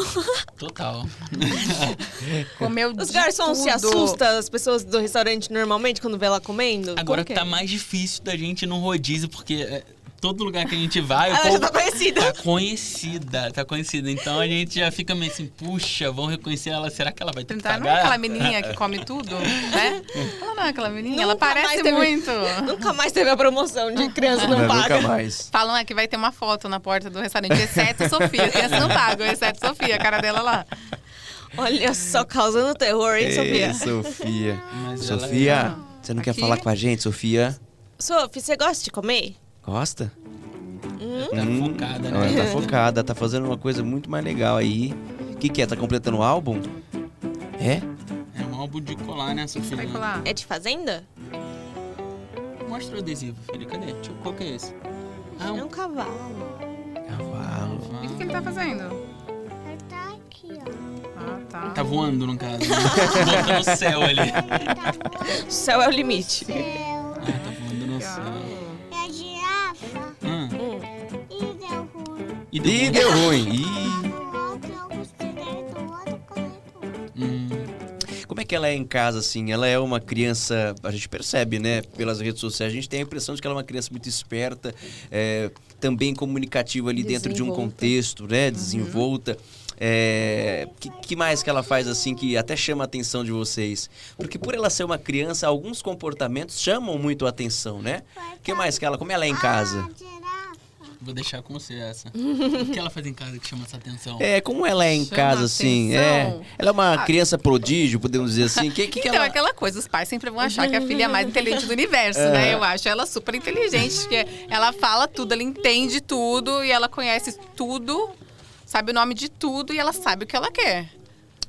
Total. Comeu Os garçons se tudo. assustam, as pessoas do restaurante normalmente, quando vê ela comendo? Agora tá mais difícil da gente ir num rodízio, porque é, todo lugar que a gente vai, o Ela já tá conhecida. tá conhecida, tá conhecida. Então a gente já fica meio assim, puxa, vão reconhecer ela, será que ela vai ter que Tentar, não é aquela menininha que come tudo, né? Ela não é aquela menininha, ela parece teve- muito. Nunca mais teve a promoção de criança não, Não, paga. nunca mais. Falam é, que vai ter uma foto na porta do restaurante, exceto Sofia. Criança não paga, exceto Sofia, a cara dela lá. Olha só, causando terror, hein, Sofia? Ei, Sofia. Mas ela Sofia, você não quer Aqui. falar com a gente, Sofia? Sofia, você gosta de comer? Gosta? Tá Hum, focada, Ela né? tá focada, tá fazendo uma coisa muito mais legal aí. O que, que é? Tá completando o álbum? É? É um álbum de colar, né, Sofia? Vai colar. É de fazenda? Mostra o adesivo, filha. Cadê? Deixa eu... Qual que é esse? Ah, É um um cavalo. Cavalo. E o que que ele tá fazendo? Ele tá aqui, ó. Ah, tá. Tá voando, no caso. Bota no céu ali. Ele tá O céu é o limite. céu. Ah, tá voando no céu. E deu bom. deu ruim. Coletor. Hum, Como é que ela é em casa, assim? Ela é uma criança, a gente percebe, né? Pelas redes sociais, a gente tem a impressão de que ela é uma criança muito esperta, é, também comunicativa ali dentro de um contexto, né? Desenvolta. É, que, que mais que ela faz assim que até chama a atenção de vocês? Porque por ela ser uma criança, alguns comportamentos chamam muito a atenção, né? O que mais que ela, como ela é em casa? A girafa. Vou deixar com você essa. O que ela faz em casa que chama essa atenção? É, como ela é em Chama casa, assim? É, ela é uma Ah. criança prodígio, podemos dizer assim. Que, que, que Então, ela... é aquela coisa, os pais sempre vão achar que a filha é a mais inteligente do universo, né? Eu acho ela super inteligente, que ela fala tudo, ela entende tudo e ela conhece tudo, sabe o nome de tudo e ela sabe o que ela quer.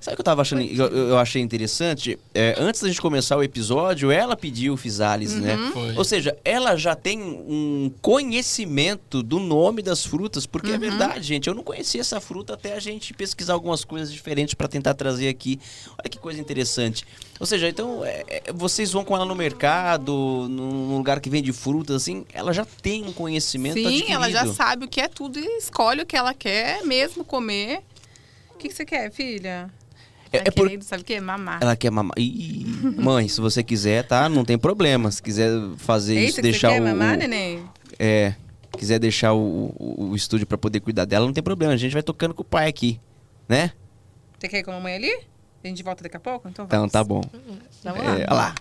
Sabe o que eu tava achando, eu, eu achei interessante? É, antes da gente começar o episódio, ela pediu o Fisales, né? Foi. Ou seja, ela já tem um conhecimento do nome das frutas, porque é verdade, gente. Eu não conhecia essa fruta até a gente pesquisar algumas coisas diferentes para tentar trazer aqui. Olha que coisa interessante. Ou seja, então, é, é, vocês vão com ela no mercado, num num lugar que vende frutas, assim, ela já tem um conhecimento Sim, adquirido. ela já sabe o que é tudo e escolhe o que ela quer mesmo comer. O que, que você quer, filha? É- Tá é por- sabe o quê? Mamar. Ela quer mamar. Ih, mãe, se você quiser, tá? Não tem problema. Se quiser fazer Eita, isso, que deixar você quer o. mamar, neném? É. Quiser deixar o, o, o estúdio pra poder cuidar dela, não tem problema. A gente vai tocando com o pai aqui, né? Você quer ir com a mamãe ali? A gente volta daqui a pouco? Então Então vamos. tá bom. Vamos lá. É, olha lá.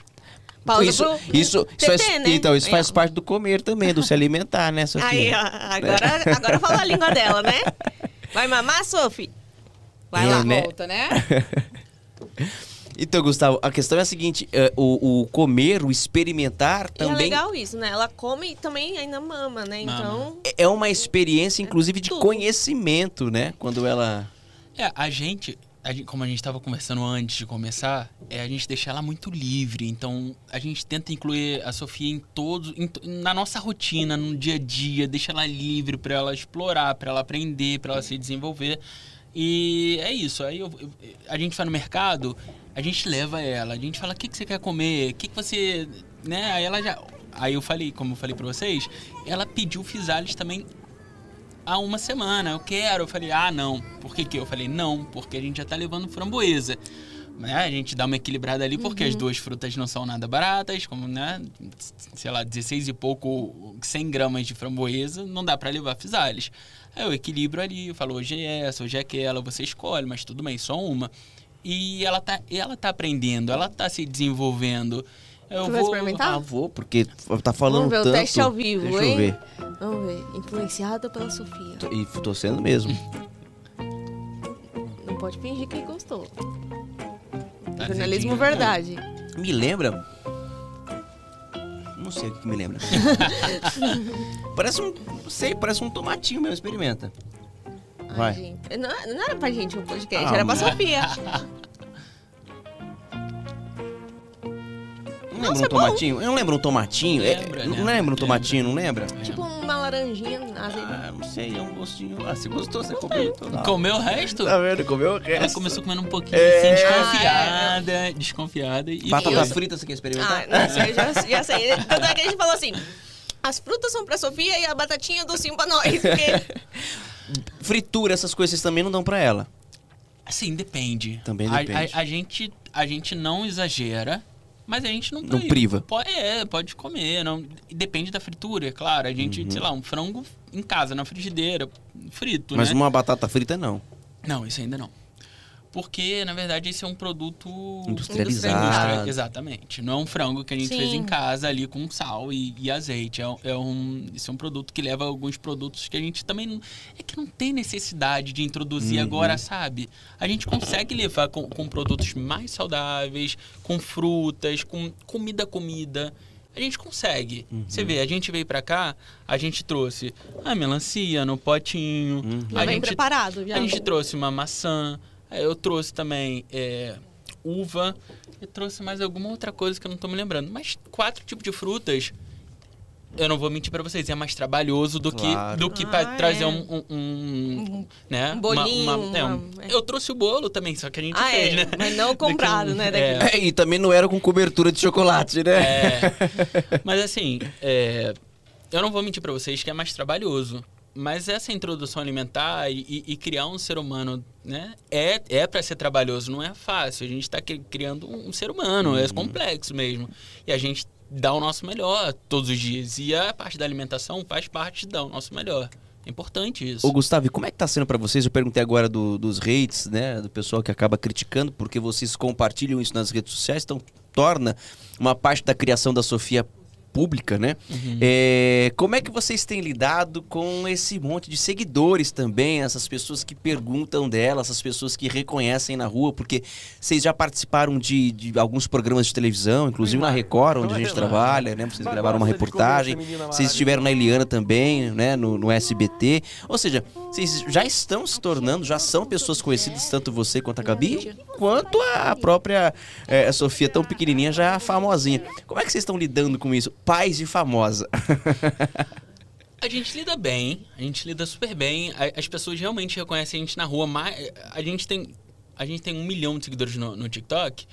Pausa isso, pro isso, isso faz, TT, né? Então, isso Aí, faz parte do comer também, do se alimentar, né, Aí, Sofia? ó, agora, agora fala a língua dela, né? Vai mamar, Sophie? Vai É, lá. né? Volta, né? Então, Gustavo, a questão é a seguinte: é, o, o comer, o experimentar E é também legal isso, né? Ela come e também ainda mama, né? Mama. Então, é uma experiência, inclusive, de tudo. conhecimento, né? Quando ela. É, a gente, a gente- como a gente estava conversando antes de começar, é a gente deixar ela muito livre. Então, a gente tenta incluir a Sofia em todos, em na nossa rotina, no dia a dia, deixa ela livre para ela explorar, para ela aprender, para ela se desenvolver. E é isso. Aí eu- eu- a gente vai no mercado, a gente leva ela, a gente fala: "O que que você quer comer? O que que você, né?" Aí ela já Aí eu falei, como eu falei para vocês, ela pediu Fisales também há uma semana. Eu quero. Eu falei, ah, não. Por que que? Eu falei, não, porque a gente já tá levando framboesa. Né? A gente dá uma equilibrada ali, porque as duas frutas não são nada baratas, como, né? Sei lá, 16 e pouco, 100 gramas de framboesa, não dá para levar fisales. Aí eu equilibro ali, eu falo, hoje é essa, hoje é aquela, você escolhe, mas tudo bem, só uma. E ela tá, ela tá aprendendo, ela tá se desenvolvendo. Eu Tu vai vou, experimentar? Ah, vou, porque tá falando vamos ver o tanto. teste ao vivo, Deixa hein? eu ver. Vamos ver. Influenciada pela Sofia. E tô sendo mesmo. Não pode fingir que gostou. Tá Jornalismo verdade. Me lembra. Não sei o que que me lembra. parece um. Não sei, parece um tomatinho mesmo, experimenta. Ai, Vai. gente. Não, não era pra gente o podcast, Ah, era pra Sofia. Não lembra um tomatinho? Eu não lembro um tomatinho. É, Lembra, não lembra, lembra um tomatinho, não lembra? tipo uma laranjinha azeda. Ah, não sei, é um gostinho. Ah, você gostou, você comeu. Comeu o resto? Tá vendo? Comeu o Ela resto. começou comendo um pouquinho, É. assim, desconfiada, desconfiada. E Batata frita, você quer Ah, experimentar? não sei, já, já sei. Tanto é que a gente falou assim: as frutas são pra Sofia e a batatinha docinho pra nós. Porque Fritura, essas coisas também não dão pra ela. Assim, depende. Também A- depende. A, a gente, a gente não exagera, mas a gente não... Não priva. Pode, é, pode comer. Não, depende da fritura, é claro. A gente, Uhum. sei lá, um frango em casa, na frigideira, frito, Mas né? uma batata frita não. Não, isso ainda não. Porque, na verdade, esse é um produto... Industrializado. Indústria, exatamente. Não é um frango que a gente fez Sim. em casa ali com sal e, e azeite. É, um- é um, isso é um produto que leva alguns produtos que a gente também não, é que não tem necessidade de introduzir Uhum. agora, sabe? A gente consegue levar com, com produtos mais saudáveis, com frutas, com comida comida. A gente consegue. Uhum. Você vê, a gente veio pra cá, a gente trouxe a melancia no potinho. Uhum. A gente preparado. Já. a gente trouxe uma maçã, aí eu trouxe também é, uva, e trouxe mais alguma outra coisa que eu não tô me lembrando. Mas quatro tipos de frutas, eu não vou mentir pra vocês, é mais trabalhoso do Claro. que, do que Ah, é. trazer um, um, um, né? um bolinho, é, um- uma- é. Eu trouxe o bolo também, só que a gente Ah, fez, é, né? mas não comprado, né, daqui. É, É, e também não era com cobertura de chocolate, né? é. Mas assim, é, eu não vou mentir pra vocês que é mais trabalhoso. Mas essa introdução alimentar e, e- e criar um ser humano, né? É, é para ser trabalhoso, não é fácil. A gente está criando um, ser humano, é complexo mesmo. E a gente dá o nosso melhor todos os dias. E a parte da alimentação faz parte de dar o nosso melhor. É importante isso. Ô, Gustavo, como é que tá sendo pra vocês? Eu perguntei agora do- dos hates, né? Do pessoal que acaba criticando, porque vocês compartilham isso nas redes sociais, então torna uma parte da criação da Sofia pública, né? É, como é que vocês têm lidado com esse monte de seguidores também, essas pessoas que perguntam dela, essas pessoas que reconhecem na rua, porque vocês já participaram de, de alguns programas de televisão, inclusive na Record, onde a gente trabalha, né? Vocês gravaram uma reportagem, vocês estiveram na Eliana também, né? No, no SBT. Ou seja, vocês já estão se tornando, já são pessoas conhecidas, tanto você quanto a Gabi, quanto a própria eh, Sofia, tão pequenininha, já famosinha. Como é que vocês estão lidando com isso? Pais de famosa. A gente lida bem, a gente lida super bem. As pessoas realmente reconhecem a gente na rua. Mas a gente tem, a gente tem um milhão de seguidores no, no TikTok.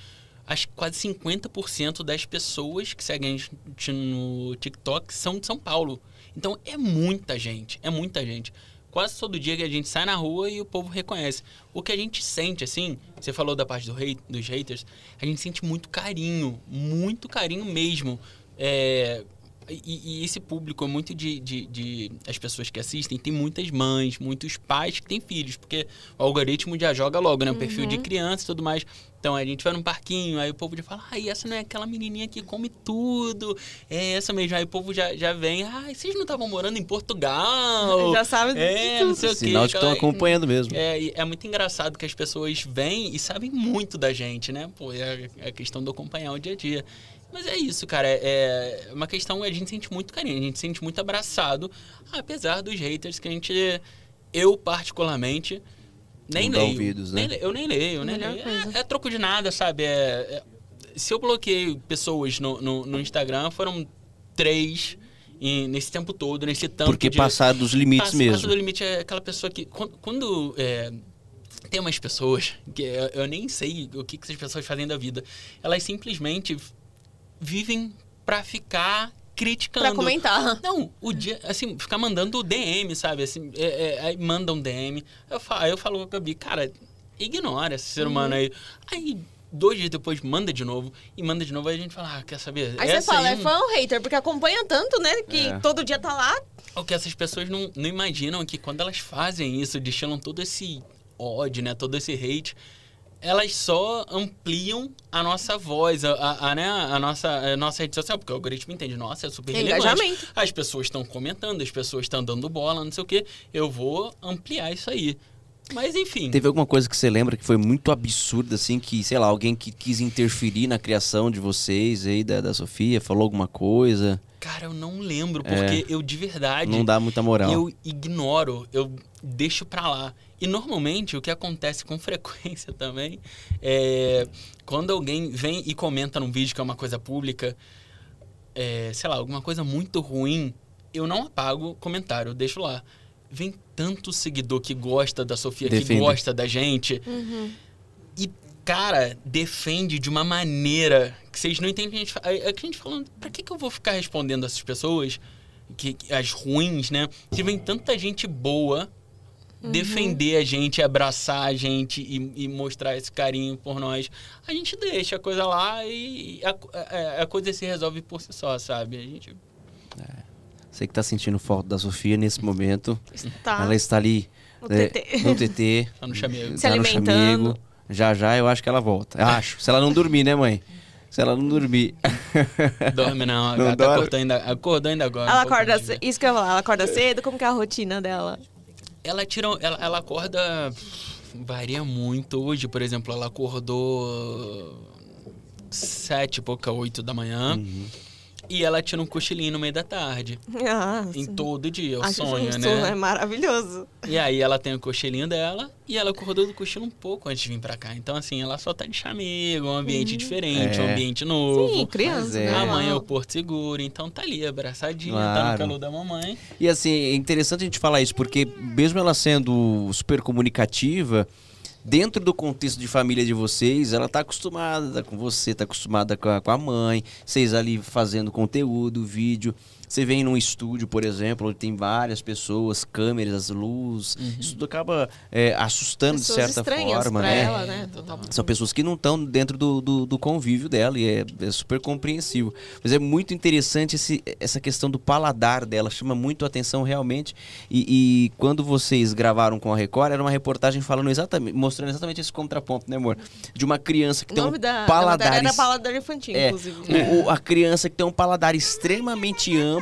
Acho que quase 50% das pessoas que seguem a gente no TikTok são de São Paulo. Então é muita gente, é muita gente. Quase todo dia que a gente sai na rua e o povo reconhece. O que a gente sente, assim, você falou da parte do hate, dos haters, a gente sente muito carinho, muito carinho mesmo. É, e, e esse público é muito de, de, de- As pessoas que assistem tem muitas mães, muitos pais que têm filhos, porque o algoritmo já joga logo, né? O perfil de criança e tudo mais. Então a gente vai num parquinho, aí o povo já fala, ai, essa não é aquela menininha que come tudo. É essa mesmo. Aí o povo já, já vem, ai, vocês não estavam morando em Portugal? Já sabe de é, tudo. não sei o quê. Sinal de que estão acompanhando mesmo. é, é muito engraçado que as pessoas vêm e sabem muito da gente, né? Pô, é a- é a questão do acompanhar o dia a dia. Mas é isso, cara. É é uma questão, a gente sente muito carinho, a gente se sente muito abraçado, apesar dos haters que a gente, eu particularmente, nem leio. ouvidos, né? Nem eu nem leio, nem leio. É, é troco de nada, sabe? É, é- se eu bloqueei pessoas no, no, no Instagram, foram três em- nesse tempo todo, nesse tanto Porque de... passaram dos limites Passa- mesmo. passa do limite é aquela pessoa que. Quando. quando, é, tem umas pessoas que eu, eu nem sei o que, que essas pessoas fazem da vida. Elas simplesmente vivem pra ficar criticando. Pra comentar. Não, o dia, assim, ficar mandando DM, sabe? Assim, é, é, aí manda um DM. Eu falo, aí eu falo pra Gabi, cara, ignora esse ser humano Uhum. aí. Aí, dois dias depois, manda de novo. E manda de novo, aí a gente fala, ah, quer saber? Aí você Essa fala, aí é fã ou hater? Porque acompanha tanto, né? Que É. todo dia tá lá. o que essas pessoas não, não imaginam é que quando elas fazem isso, destilam todo esse ódio, né? Todo esse hate, elas só ampliam a nossa voz, a, a, a, né? a, nossa, a nossa rede social, porque o algoritmo entende, nossa, é super relevante. Engajamento. As pessoas estão comentando, as pessoas estão dando bola, não sei o quê. Eu vou ampliar isso aí. Mas enfim. Teve alguma coisa que você lembra que foi muito absurda, assim, que, sei lá, alguém que quis interferir na criação de vocês aí, da, da Sofia, falou alguma coisa? Cara, eu não lembro, porque eu de verdade. Não dá muita moral. Eu ignoro, eu deixo pra lá. E normalmente o que acontece com frequência também é quando alguém vem e comenta num vídeo que é uma coisa pública, é, sei lá, alguma coisa muito ruim, eu não apago o comentário, eu deixo lá. Vem tanto seguidor que gosta da Sofia, Defende. que gosta da gente. E, cara, defende de uma maneira que vocês não entendem. que A gente, fa- é que a gente falando, pra que, que eu vou ficar respondendo essas pessoas, que, que- as ruins, né? Se vem tanta gente boa defender a gente, abraçar a gente e, e mostrar esse carinho por nós, a gente deixa a coisa lá e a, a- a coisa se resolve por si só, sabe? A gente Você que tá sentindo falta da Sofia nesse momento. Tá. Ela está ali No né, TT. no TT. tá no chamego. Se tá no alimentando. chamego. Já já eu acho que ela volta. Acho. Se ela não dormir, né, mãe? Se ela não dormir. Dorme não, a Não gata dorme? acordou ainda, acordou ainda agora. Ela um acorda cedo. Isso que eu ia falar. Ela acorda cedo? Como que é a rotina dela? Ela tira, ela, ela acorda varia muito. Hoje, por exemplo, ela acordou sete, e pouca oito da manhã. Uhum. E ela tira um cochilinho no meio da tarde. Ah, Em todo dia, é o acho sonho, justo, né? É maravilhoso. E aí ela tem o cochilinho dela e ela acordou do cochilo um pouco antes de vir pra cá. Então, assim, ela só tá de chamego, um ambiente diferente, um É. ambiente novo. Sim, criança. É. A mãe é o. Porto Seguro, então tá ali, abraçadinha, tá Claro. no calor da mamãe. E assim, é interessante a gente falar isso, porque mesmo ela sendo super comunicativa, dentro do contexto de família de vocês, ela tá acostumada com você, tá acostumada com a, com a mãe, vocês ali fazendo conteúdo, vídeo. Você vem num estúdio, por exemplo, onde tem várias pessoas, câmeras, luz. Isso tudo acaba é, assustando Pessoas de certa forma, né? ela, né? São pessoas que não estão dentro do, do, do convívio dela e é, é super compreensível. Mas é muito interessante esse, essa questão do paladar dela, chama muito a atenção realmente. E, e quando vocês gravaram com a Record, era uma reportagem falando exatamente, mostrando exatamente esse contraponto, né, amor? De uma criança que O tem um da, da paladar. era paladar infantil, é, inclusive. o- o- a criança que tem um paladar extremamente amplo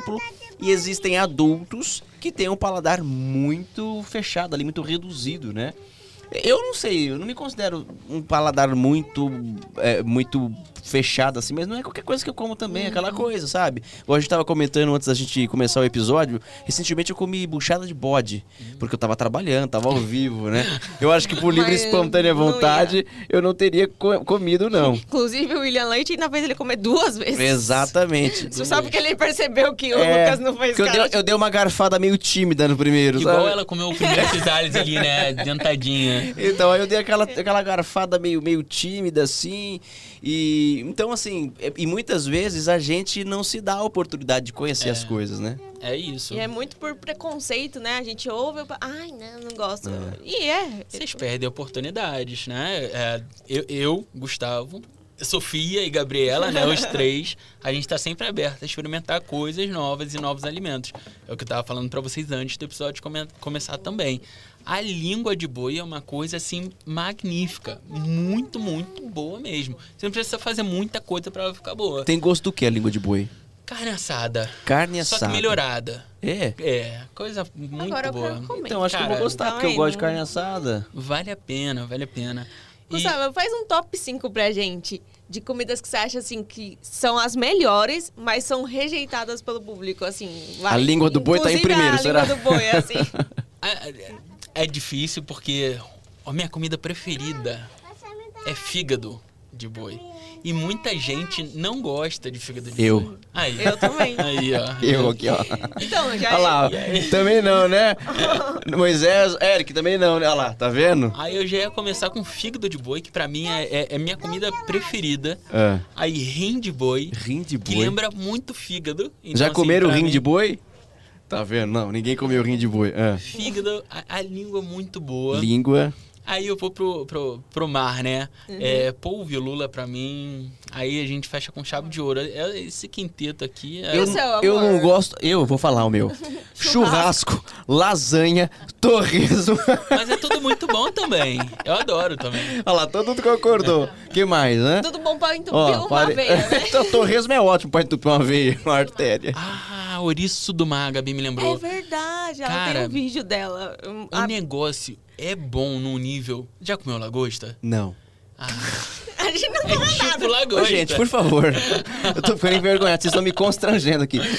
e existem adultos que têm um paladar muito fechado ali, muito reduzido, né? Eu não sei, eu não me considero um paladar muito, é, muito fechado assim, mas não é qualquer coisa que eu como também, é aquela coisa, sabe? Igual a gente tava comentando antes da gente começar o episódio, recentemente eu comi buchada de bode, porque eu tava trabalhando, tava ao vivo, né? Eu acho que por livre e espontânea vontade eu não teria co- comido, não. Inclusive, o William Leite ainda fez ele comer duas vezes. Exatamente. Você sabe que ele percebeu que o É, Lucas não fez eu, dei, eu dei uma garfada meio tímida no primeiro, Igual sabe? ela comeu o primeiro Cisales ali, né? Dentadinha. Então, aí eu dei aquela, aquela garfada meio, meio tímida, assim. E então, assim, é- e muitas vezes a gente não se dá a oportunidade de conhecer É. as coisas, né? É isso. E é muito por preconceito, né? A gente ouve, eu... ai, não, não gosto. E é. Vocês perdem oportunidades, né? É, eu, eu, Gustavo, Sofia e Gabriela, né, os três, a gente tá sempre aberto a experimentar coisas novas e novos alimentos. É o que eu tava falando pra vocês antes do episódio come- começar também. A língua de boi é uma coisa assim magnífica, muito, muito boa mesmo. Você não precisa fazer muita coisa pra ela ficar boa. Tem gosto do que a língua de boi? Carne assada, Carne só assada. que melhorada. É. É, coisa muito Agora eu boa. quero comer. Então acho que eu vou Cara, gostar, porque eu gosto de carne assada. Vale a pena, vale a pena. E- Gustavo, faz um top 5 pra gente de comidas que você acha assim que são as melhores, mas são rejeitadas pelo público, assim. vai. A língua do boi tá em Inclusive, primeiro, a será? língua do boi, assim. É, é difícil porque a minha comida preferida é fígado de boi. E muita gente não gosta de fígado de Eu. boi. Aí. Eu também. Aí, ó. Eu aqui, ó. Então, já Olha lá, aí? também não, né? Moisés, Eric também não, né? Olha lá, tá vendo? Aí eu já ia começar com fígado de boi, que pra mim é, é, é minha comida preferida. É. Aí rim de boi, Rim de que boi. lembra muito fígado. Então, Já assim, comeram pra rim mim, de boi? Tá vendo? Não, ninguém comeu rim de boi. É. Fígado, a, a língua muito boa. Língua. Aí eu vou pro, pro, pro mar, né? Uhum. É, polvo lula pra mim. Aí a gente fecha com chave de ouro. É, Esse quinteto aqui é. E o Eu, seu, eu não gosto. Eu vou falar o meu. Churrasco, lasanha, torresmo. Mas é tudo muito bom também. Eu adoro também. Olha lá, todo mundo concordou. que mais, né? Tudo bom pra entupir Ó, uma pare- veia, né? então, torresmo é ótimo pra entupir uma veia, uma artéria. Ah, ouriço do mar, a Gabi me É lembrou. verdade, ela Cara, tem um vídeo dela. Um, O a, negócio é bom num nível. Já comeu lagosta? Não. Ah, a gente não é come tipo nada. lagosta. Ô, gente, por favor. Eu tô ficando envergonhado, vocês estão me constrangendo aqui.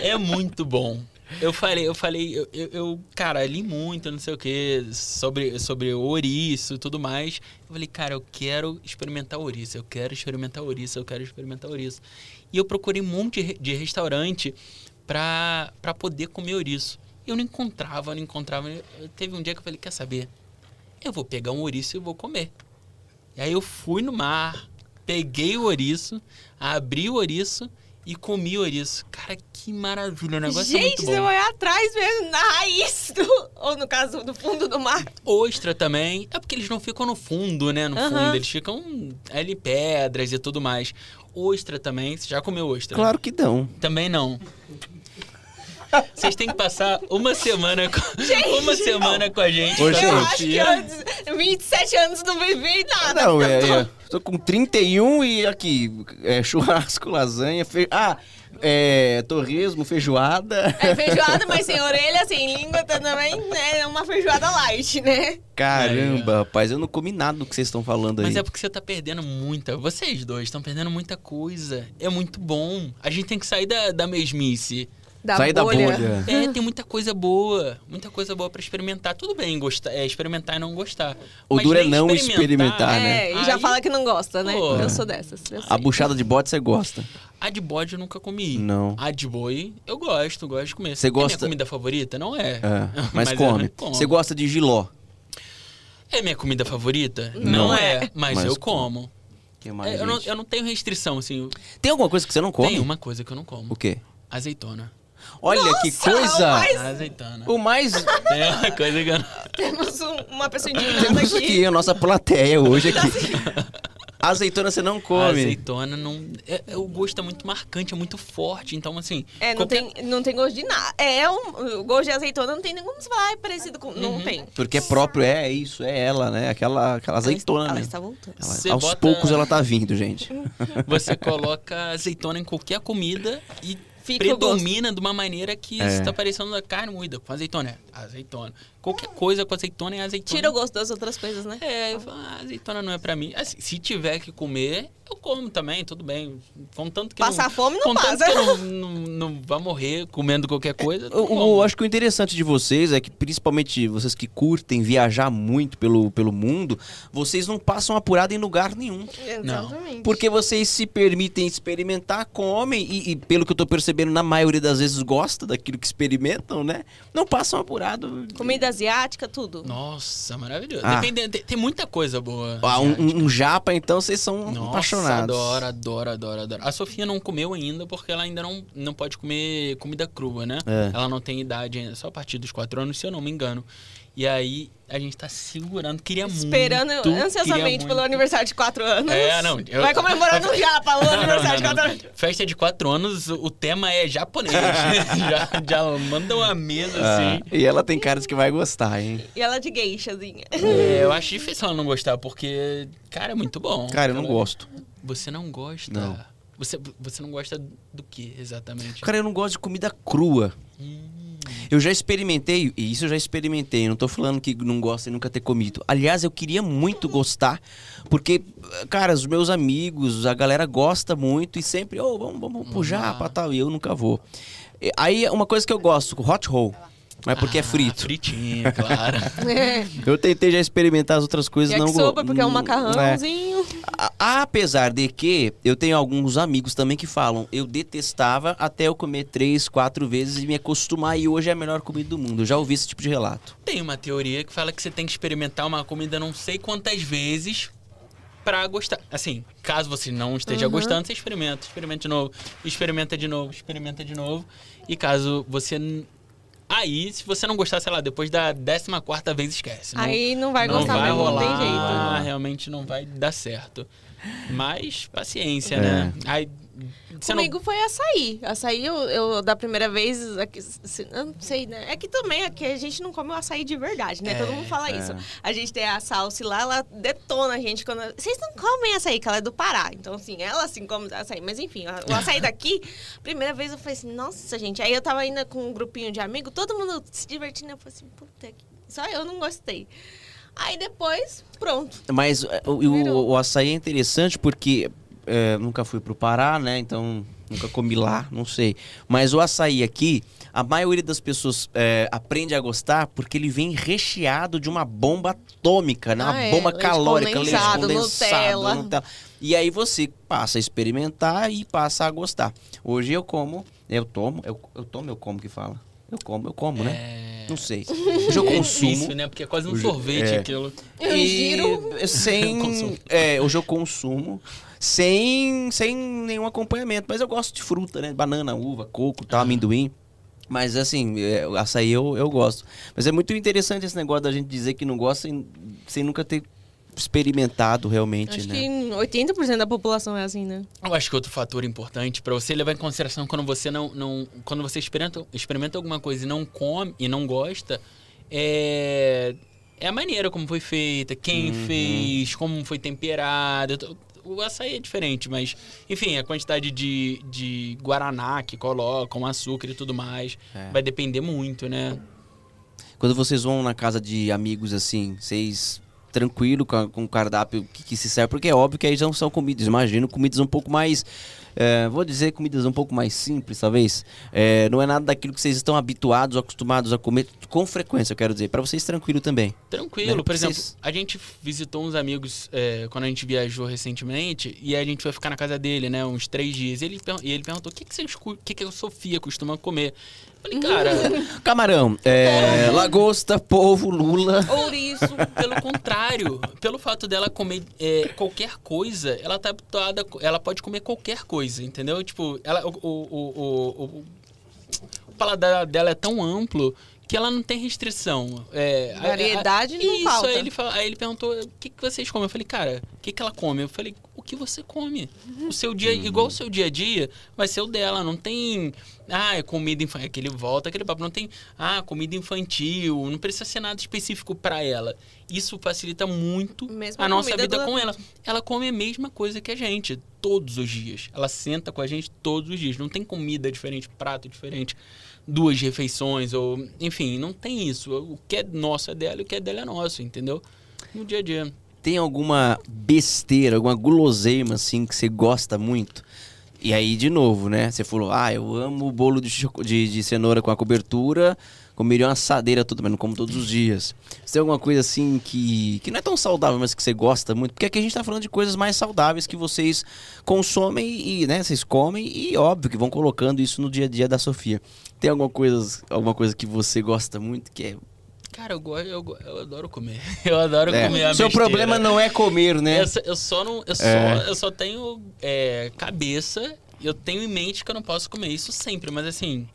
É muito bom. Eu falei, eu falei, eu, eu, eu, cara, li muito, não sei o que, sobre, sobre ouriço e tudo mais. Eu falei, cara, eu quero experimentar ouriço, eu quero experimentar ouriço, eu quero experimentar ouriço. E eu procurei um monte de re- de restaurante pra, pra poder comer ouriço. Eu não encontrava, não encontrava. Eu- Teve um dia que eu falei, quer saber? Eu vou pegar um ouriço e vou comer. E aí eu fui no mar, peguei o ouriço, abri o ouriço e comi o ouriço. Cara, que maravilha, o negócio é Gente, muito você bom. vai atrás mesmo, na raiz do... Ou no caso, do fundo do mar. Ostra também, é porque eles não ficam no fundo, né? No Aham. fundo, eles ficam ali pedras e tudo mais. Ostra também, você já comeu ostra? Claro que não. Também não. Vocês têm que passar uma semana com, uma semana com a gente. Ô, com a gente. Eu acho que antes, 27 anos não vivi nada. Não, é, é. Tô com 31 e aqui, é, churrasco, lasanha, fe... ah, é, torresmo, feijoada. É feijoada, mas sem orelha, sem língua também, né? É uma feijoada light, né? Caramba, rapaz, eu não comi nada do que vocês estão falando aí. Mas é porque você tá perdendo muita. Vocês dois estão perdendo muita coisa. É muito bom. A gente tem que sair da, da mesmice. Da Sair da bolha. É, tem muita coisa boa. Muita coisa boa pra experimentar. Tudo bem, gostar, é, experimentar e não gostar. O Mas duro é não experimentar, né? É, e já Aí- fala que não gosta, né? Pô. Eu sou dessas. eu A buchada de bode você gosta? A de bode eu nunca comi. Não. A de boi eu gosto, gosto de comer. Você É gosta- minha comida favorita? Não é. É, mas, eu come. como. Você gosta de giló? É minha comida favorita? Não Não, é. é. Mas, Mas eu come. como. que mais, É, eu, não, eu não tenho restrição, assim. Tem alguma coisa que você não come? Tem uma coisa que eu não como. O quê? Azeitona. Olha que Nossa, coisa! mas- Azeitona. O mais... Tem uma coisa que não... Temos um- uma pessoa indignada Temos aqui. aqui a nossa plateia hoje aqui. Azeitona você não come. Azeitona não. É, é- o gosto é muito marcante, é muito forte. Então, assim. É, não, qualquer- tem, não tem gosto de nada. É um, o gosto de azeitona não tem nem como você falar, ah, é parecido com. Não Uhum. tem. Porque é próprio, é isso, é ela, né? Aquela, aquela azeitona, ela, ela está voltando. Ela- aos bota- poucos ela tá vindo, gente. Você coloca azeitona em qualquer comida e Fica predomina de uma maneira que É. está parecendo a carne moída. Com azeitona, é azeitona. Qualquer coisa com azeitona é azeitona. Tira o gosto das outras coisas, né? É, eu falo, ah, azeitona não é pra mim. Assim, se tiver que comer, eu como também, tudo bem. Contanto que Passar não, fome não contanto passa. que não, não, não vá morrer comendo qualquer coisa. eu acho que o interessante de vocês é que, principalmente vocês que curtem viajar muito pelo, pelo mundo, vocês não passam apurado em lugar nenhum. Exatamente. Porque vocês se permitem experimentar, comem e, e, pelo que eu tô percebendo, na maioria das vezes gosta daquilo que experimentam, né? Não passam apurado. Comida asiática, tudo. Nossa, maravilhoso. Ah. Depende- tem, tem muita coisa boa. Ah, um, um- um japa, então, vocês são Nossa, apaixonados. adoro, adoro, adoro, adoro. A Sofia não comeu ainda porque ela ainda não, não pode comer comida crua, né? É. Ela não tem idade ainda, só a partir dos 4 anos, se eu não me engano. E aí a gente tá segurando, queria Esperando muito. ansiosamente queria pelo muito. aniversário de 4 anos. É, não. eu- Vai comemorando no Japa o Não, não, aniversário de não, 4 não. anos. Festa de quatro anos, o tema é japonês. já, já manda uma mesa Ah, assim. e ela tem caras que vai gostar, hein? E ela de geishazinha. É, eu acho difícil ela não gostar, porque, cara, é muito bom. Cara, eu não Ela- gosto. Você não gosta? Não. Você, você não gosta do que exatamente? Cara, eu não gosto de comida crua. Eu já experimentei, e isso eu já experimentei, não tô falando que não gosto e nunca ter comido. Aliás, eu queria muito gostar, porque, cara, os meus amigos, a galera gosta muito e sempre, ô, vamos, vamos pro japa tal, e eu nunca vou. Aí, uma coisa que eu gosto, hot roll, mas porque é Ah, frito. Fritinho, claro. Eu tentei já experimentar as outras coisas, não go- Yakisoba, porque é um macarrãozinho. A- Apesar de que eu tenho alguns amigos também que falam, eu detestava até eu comer três, quatro vezes e me acostumar e hoje é a melhor comida do mundo. Eu já ouvi esse tipo de relato. Tem uma teoria que fala que você tem que experimentar uma comida não sei quantas vezes pra gostar. Assim, caso você não esteja gostando, você experimenta, experimenta de novo, experimenta de novo, experimenta de novo. E caso você Aí, se você não gostar, sei lá, depois da 14 quarta vez, esquece. Não- Aí não vai não gostar vai mesmo, rolar, não tem jeito. realmente não vai dar certo. Mas, paciência, É. né? Aí, você Comigo foi açaí. Açaí, eu, eu da primeira vez, aqui, não sei, né? É que também aqui a gente não come o açaí de verdade, né? É, Todo mundo fala isso. A gente tem a Salsi lá, ela detona a gente quando... Vocês não comem açaí, que ela é do Pará. Então, assim, ela assim come açaí. Mas, enfim, o açaí daqui, primeira vez eu falei assim, nossa, gente. Aí eu tava ainda com um grupinho de amigos, todo mundo se divertindo. Eu falei assim, puta que... Só eu não gostei. Aí depois, pronto. Mas é, o, o, o açaí é interessante porque é, nunca fui pro Pará, né? Então nunca comi lá, não sei. Mas o açaí aqui, a maioria das pessoas é, aprende a gostar porque ele vem recheado de uma bomba atômica, né? Uma Ah, é, bomba leite calórica, condensado, leite condensado, Nutella. Nutella. E aí você passa a experimentar e passa a gostar. Hoje eu como, eu tomo, eu, eu tomo, eu como que fala? Eu como, eu como, né? É... Não sei. Hoje eu É consumo. difícil, né? Porque é quase um sorvete é. aquilo. Eu E giro. sem. Consumo. é, hoje eu consumo sem, sem nenhum acompanhamento. Mas eu gosto de fruta, né? Banana, uva, coco, tal, amendoim. Mas assim, é, açaí eu, eu gosto. Mas é muito interessante esse negócio da gente dizer que não gosta sem, sem nunca ter experimentado realmente, Acho né? que 80% da população é assim, né? Eu acho que outro fator importante pra você levar em consideração quando você não, não quando você experimenta, experimenta alguma coisa e não come e não gosta é é a maneira como foi feita, quem Uhum. fez, como foi temperado. O açaí é diferente, mas enfim, a quantidade de, de guaraná que colocam, açúcar e tudo mais, É. vai depender muito, né? Quando vocês vão na casa de amigos assim, vocês tranquilo com, com o cardápio que, que se serve, porque é óbvio que aí já são comidas, imagino, comidas um pouco mais, é, vou dizer comidas um pouco mais simples, talvez. É, não é nada daquilo que vocês estão habituados, acostumados a comer com frequência, eu quero dizer, para vocês tranquilo também. Tranquilo. Né? Por exemplo, Vocês- a gente visitou uns amigos é, quando a gente viajou recentemente e a gente foi ficar na casa dele, né? Uns três dias. E ele, e ele perguntou: o que, que, vocês que, que a Sofia costuma comer? Eu falei, cara, Camarão, é, lagosta, polvo, lula. Ouriço. pelo contrário, pelo fato dela comer é, qualquer coisa, ela tá habituada, ela pode comer qualquer coisa, entendeu? Tipo, ela, o, o, o, o, o- o paladar dela é tão amplo que ela não tem restrição. É, a- a- Variedade não isso, falta. Aí ele, fala- aí ele perguntou, o que, que vocês comem? Eu falei, cara, o que, que ela come? Eu falei, o que você come? O seu dia, igual o seu dia a dia, vai ser o dela. Não tem, ah, é comida infantil. Aquele volta, aquele papo. Não tem, ah, comida infantil. Não precisa ser nada específico pra ela. Isso facilita muito Mesma a nossa vida do com ela. Ela come a mesma coisa que a gente, todos os dias. Ela senta com a gente todos os dias. Não tem comida diferente, prato diferente, duas refeições, ou. Enfim, não tem isso. O que é nosso é dela e o que é dela é nosso, entendeu? No dia a dia. Tem alguma besteira, alguma guloseima assim que você gosta muito? E aí, de novo, né? Você falou, ah, eu amo o bolo de, de, de cenoura com a cobertura, comeria uma assadeira toda, mas não como todos os dias. Tem alguma coisa assim que, que não é tão saudável, mas que você gosta muito? Porque aqui a gente tá falando de coisas mais saudáveis que vocês consomem e, né, vocês comem e, óbvio, que vão colocando isso no dia a dia da Sofia. Tem alguma coisa, alguma coisa que você gosta muito que é... Cara, eu, gosto, eu, eu adoro comer. Eu adoro é, comer a seu besteira. problema não é comer, né? Eu, só- eu só não. Eu só, É. eu só tenho é, cabeça. Eu tenho em mente que eu não posso comer isso sempre, mas assim.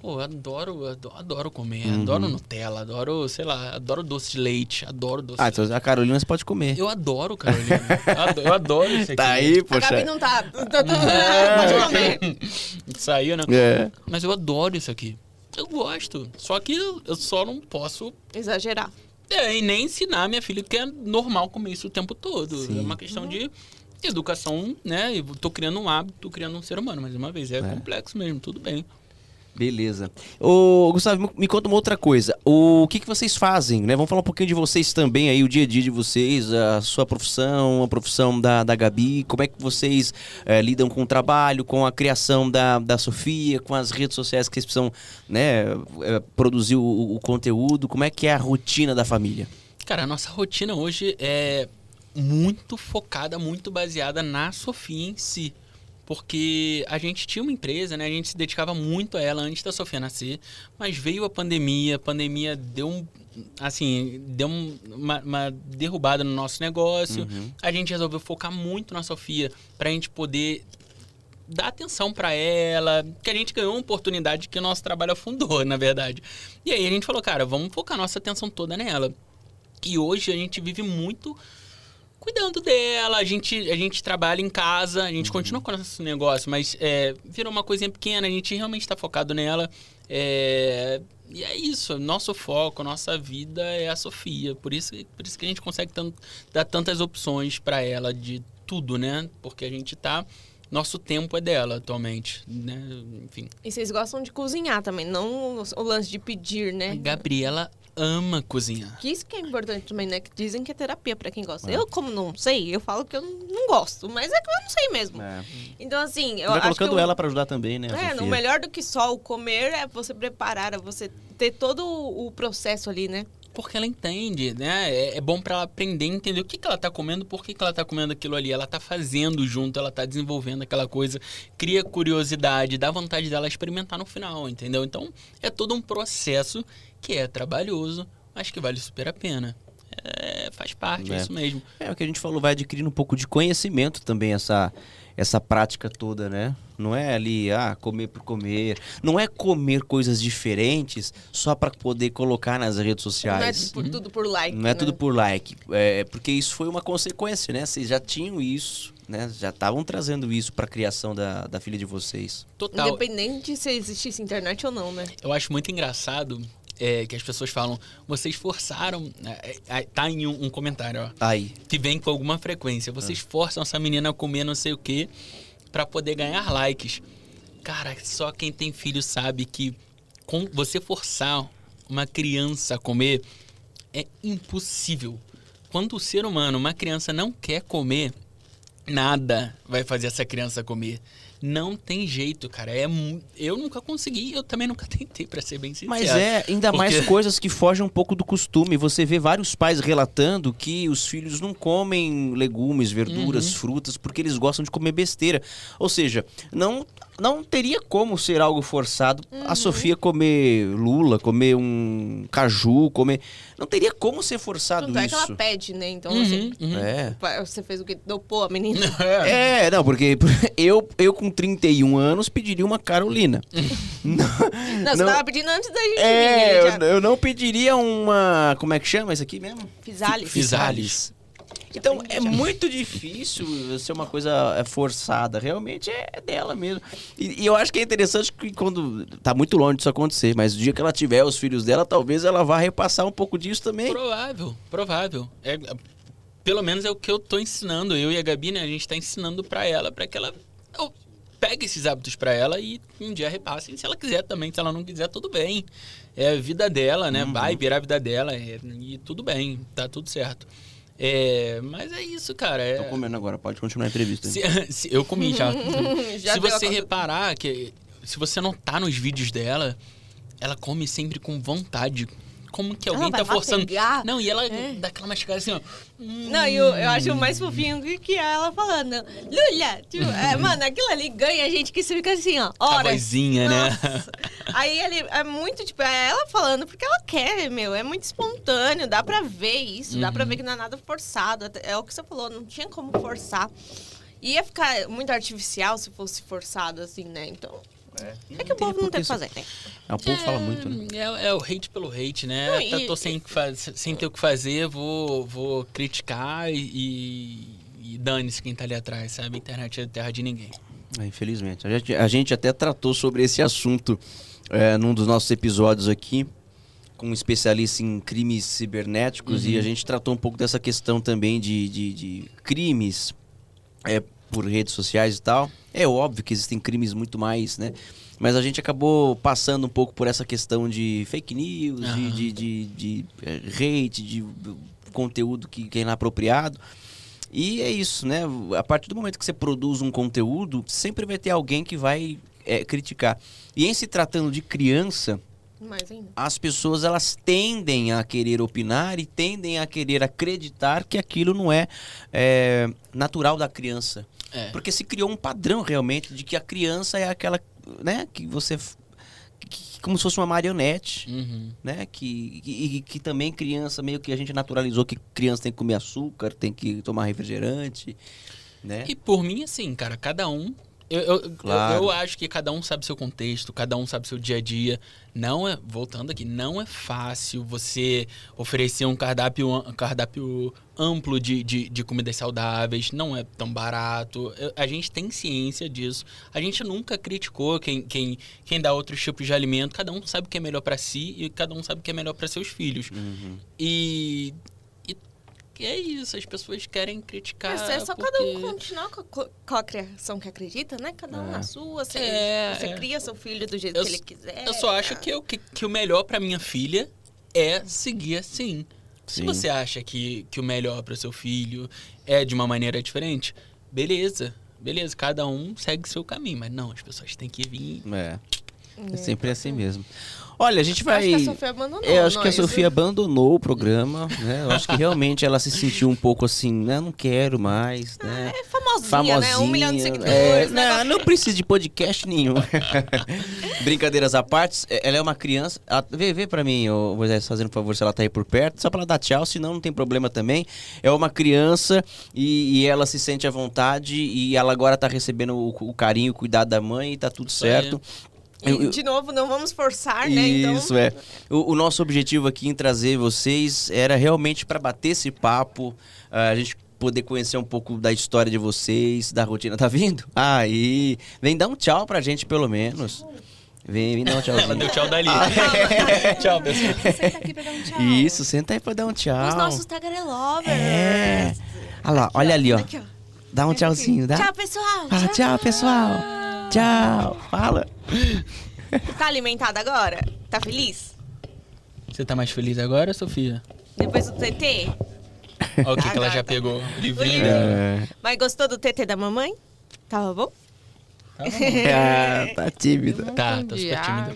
Pô, eu adoro, adoro, adoro comer. Uhum. Adoro Nutella, adoro, sei lá, adoro doce de leite. Adoro doce Ah, de leite. então a Carolina você pode comer. Eu adoro, Carolina. Eu adoro, eu adoro isso aqui. Tá aí, A Gabi poxa. não tá. tá- tá- Pode comer. Saiu, né? É. Mas eu adoro isso aqui. Eu gosto. Só que eu só não posso. Exagerar. É, e nem ensinar minha filha que é normal comer isso o tempo todo. É uma questão de educação, né? Eu tô criando um hábito, tô criando um ser humano. Mais uma vez, é, complexo mesmo, tudo bem. Beleza. Ô, Gustavo, me- conta uma outra coisa. O que, que vocês fazem, né? Vamos falar um pouquinho de vocês também aí, o dia a dia de vocês, a sua profissão, a profissão da, da Gabi. Como é que vocês eh, lidam com o trabalho, com a criação da, da Sofia, com as redes sociais que vocês precisam, né, eh, produzir o, o conteúdo? Como é que é a rotina da família? Cara, a nossa rotina hoje é muito focada, muito baseada na Sofia em si. Porque a gente tinha uma empresa, né? A gente se dedicava muito a ela antes da Sofia nascer. Mas veio a pandemia, a pandemia deu um. Assim, deu um- uma, uma derrubada no nosso negócio. A gente resolveu focar muito na Sofia pra gente poder dar atenção pra ela, que a gente ganhou uma oportunidade que o nosso trabalho afundou, na verdade. E aí a gente falou, cara, vamos focar nossa atenção toda nela. E hoje a gente vive muito cuidando dela, a gente, a gente trabalha em casa, a gente continua com o nosso negócio, mas é, virou uma coisinha pequena, a gente realmente está focado nela. é, e é isso, nosso foco, nossa vida é a Sofia. Por isso, por isso que a gente consegue tanto, dar tantas opções para ela de tudo, né? Porque a gente tá. Nosso tempo é dela atualmente, né? Enfim. E vocês gostam de cozinhar também, não o- lance de pedir, A né? Gabriela ama cozinhar. Que isso que é importante também, né? Que dizem que é terapia pra quem gosta. Eu, como não sei, eu falo que eu não- gosto. Mas é que eu não sei mesmo. Então, assim, eu Vai acho que colocando o- ela pra ajudar também, né? É, no melhor do que só o comer é você preparar, é você ter todo o processo ali, né? Porque ela entende, né? É, é bom pra ela aprender, entender o que, que ela tá comendo, por que, que ela tá comendo aquilo ali. Ela tá fazendo junto, ela tá desenvolvendo aquela coisa, cria curiosidade, dá vontade dela experimentar no final, entendeu? Então, é todo um processo que é trabalhoso, mas que vale super a pena. É, faz parte, é. É. isso mesmo. É o que a gente falou, vai adquirindo um pouco de conhecimento também essa essa prática toda, né? Não é ali, ah, comer por comer. Não é comer coisas diferentes só para poder colocar nas redes Não é sociais. por, tudo por like. Não é né? tudo por like. É porque isso foi uma consequência, né? Vocês já tinham isso, né? Já estavam trazendo isso para a criação da, da filha de vocês. Total. Independente se existisse internet ou não, né? Eu acho muito engraçado é, que as pessoas falam, vocês forçaram. é, é, tá em um, um comentário, ó. Aí. que vem com alguma frequência. Vocês forçam essa menina a comer não sei o que pra poder ganhar likes. Cara, só quem tem filho sabe que com você forçar uma criança a comer é impossível. Quando o ser humano, uma criança não quer comer, nada vai fazer essa criança comer. Não tem jeito, cara. É eu nunca consegui, eu também nunca tentei, pra ser bem sincero. Mas é ainda mais Porque- coisas que fogem um pouco do costume. Você vê vários pais relatando que os filhos não comem legumes, verduras, frutas, porque eles gostam de comer besteira. Ou seja, não, não teria como ser algo forçado a Sofia comer lula, comer um caju, comer. Não teria como ser forçado Tanto é que ela isso. pede, né? Então, Uhum, assim, uhum. É. você fez o que? Dopou a menina? É, não, porque eu, eu com 31 anos pediria uma Carolina. não, Não, você tava pedindo antes da gente vir. É, ele eu, eu não pediria uma. Como é que chama isso aqui mesmo? Fisales. Fisales. Então é muito difícil ser uma coisa é, forçada. Realmente é dela mesmo. E, e eu acho que é interessante que quando. Tá muito longe disso acontecer, mas o dia que ela tiver os filhos dela, talvez ela vá repassar um pouco disso também. Provável, provável. É, é- pelo menos é o que eu tô ensinando. Eu e a Gabi, né? A gente tá ensinando pra ela, pra que ela ó, pegue esses hábitos pra ela e um dia repasse. Se ela quiser também, se ela não quiser, tudo bem. É a vida dela, né? Vai virar a vida dela é, e tudo bem, tá tudo certo. É, mas é isso, cara. É, Tô comendo agora, pode continuar a entrevista. se, se- eu comi já. Já se você reparar que se você notar nos vídeos dela, ela come sempre com vontade. Como que Ela alguém vai tá forçando. mastigar. Não, e ela É. dá aquela mastigada assim, ó. Não, e eu, eu acho mais fofinho que, que ela falando. Lula! Tipo, é, mano, aquilo ali ganha a gente que você fica assim, ó. A Horas. vozinha, né? Nossa. Aí ele é muito, tipo, é ela falando porque ela quer, meu. É muito espontâneo, dá pra ver isso. Dá Uhum. pra ver que não é nada forçado. É o que você falou, não tinha como forçar. Ia ficar muito artificial se fosse forçado, assim, né? Então. É que o povo não tem o que fazer, né? Ah, o povo fala muito, né? É, é o hate pelo hate, né? Não, e- Tá- tô sem, faz- sem ter o que fazer, vou, vou criticar e, e dane-se quem tá ali atrás, sabe? A internet é terra de ninguém. É, infelizmente. A gente, a gente até tratou sobre esse assunto é, num dos nossos episódios aqui, com um especialista em crimes cibernéticos, e a gente tratou um pouco dessa questão também de, de, de crimes é, por redes sociais e tal. É óbvio que existem crimes muito mais, né? Mas a gente acabou passando um pouco por essa questão de fake news, de, de, de, de, é, hate, de conteúdo que, que é inapropriado. E é isso, né? A partir do momento que você produz um conteúdo, sempre vai ter alguém que vai é, criticar. E em se tratando de criança, Mais ainda. as pessoas elas tendem a querer opinar e tendem a querer acreditar que aquilo não é, é, natural da criança. É. Porque se criou um padrão realmente de que a criança é aquela, né, que você que- como se fosse uma marionete, Uhum. né, que, que, e que também criança meio que a gente naturalizou que criança tem que comer açúcar, tem que tomar refrigerante, né? E por mim, assim, cara, cada um. Eu, eu, eu- Claro. eu acho que cada um sabe seu contexto, cada um sabe seu dia a dia. Não é, voltando aqui, não é fácil você oferecer um cardápio, um cardápio amplo de, de, de comidas saudáveis. Não é tão barato. Eu- A gente tem ciência disso. A gente nunca criticou quem, quem, quem dá outros tipos de alimento. Cada um sabe o que é melhor pra si e cada um sabe o que é melhor pra seus filhos. Uhum. E, e é isso, as pessoas querem criticar. Mas é só porque... cada um continuar com a, co- com a criação que acredita, né? Cada um É. na sua. Você, É, você é. cria seu filho do jeito Eu que ele quiser. Eu só acho que, eu- que, que o melhor pra minha filha é seguir assim. Se Sim. você acha que, que o melhor para seu filho é de uma maneira diferente, beleza. Beleza, cada um segue seu caminho. Mas não, as pessoas têm que vir. É. É sempre assim mesmo. Olha, a gente Eu Acho vai. que a Sofia abandonou. Eu acho que a nós, Sofia abandonou o programa, né? Eu acho que realmente ela se sentiu um pouco assim, né? Não quero mais, né? É famosinha, né? Um milhão de seguidores. É, né? não, não precisa de podcast nenhum. Brincadeiras à parte, é- ela é uma criança. ela- vê, vê pra mim, ô, Moisés, fazendo um favor, se ela tá aí por perto, só pra ela dar tchau, senão não tem problema também. É uma criança e, e ela se sente à vontade e ela agora tá recebendo o, o carinho, o cuidado da mãe e tá tudo aí. E, de novo, não vamos forçar, né? Então, isso é. O, o nosso objetivo aqui em trazer vocês era realmente para bater esse papo, ah, a gente poder conhecer um pouco da história de vocês, da rotina. Tá vindo? Aí, vem dar um tchau pra gente pelo menos. Vem, vem dar um Ela tchauzinho. deu tchau dali. tchau, pessoal. Senta aqui pra dar um tchau. Isso, senta aí pra dar um tchau. Os nossos tagarelovers. É. Olha lá, olha ali, ó. Aqui, ó. Dá um tchauzinho, dá? Tchau, pessoal. Fala tchau, pessoal. Tchau. Fala. Tá alimentada agora? Tá feliz? Você tá mais feliz agora, Sofia? Depois do TT? Olha o que, que ela já pegou. Livrinho. É, Mas gostou do TT da mamãe? Tava bom? Tá, bom. ah, tá tímida. Tá, tá super tímida.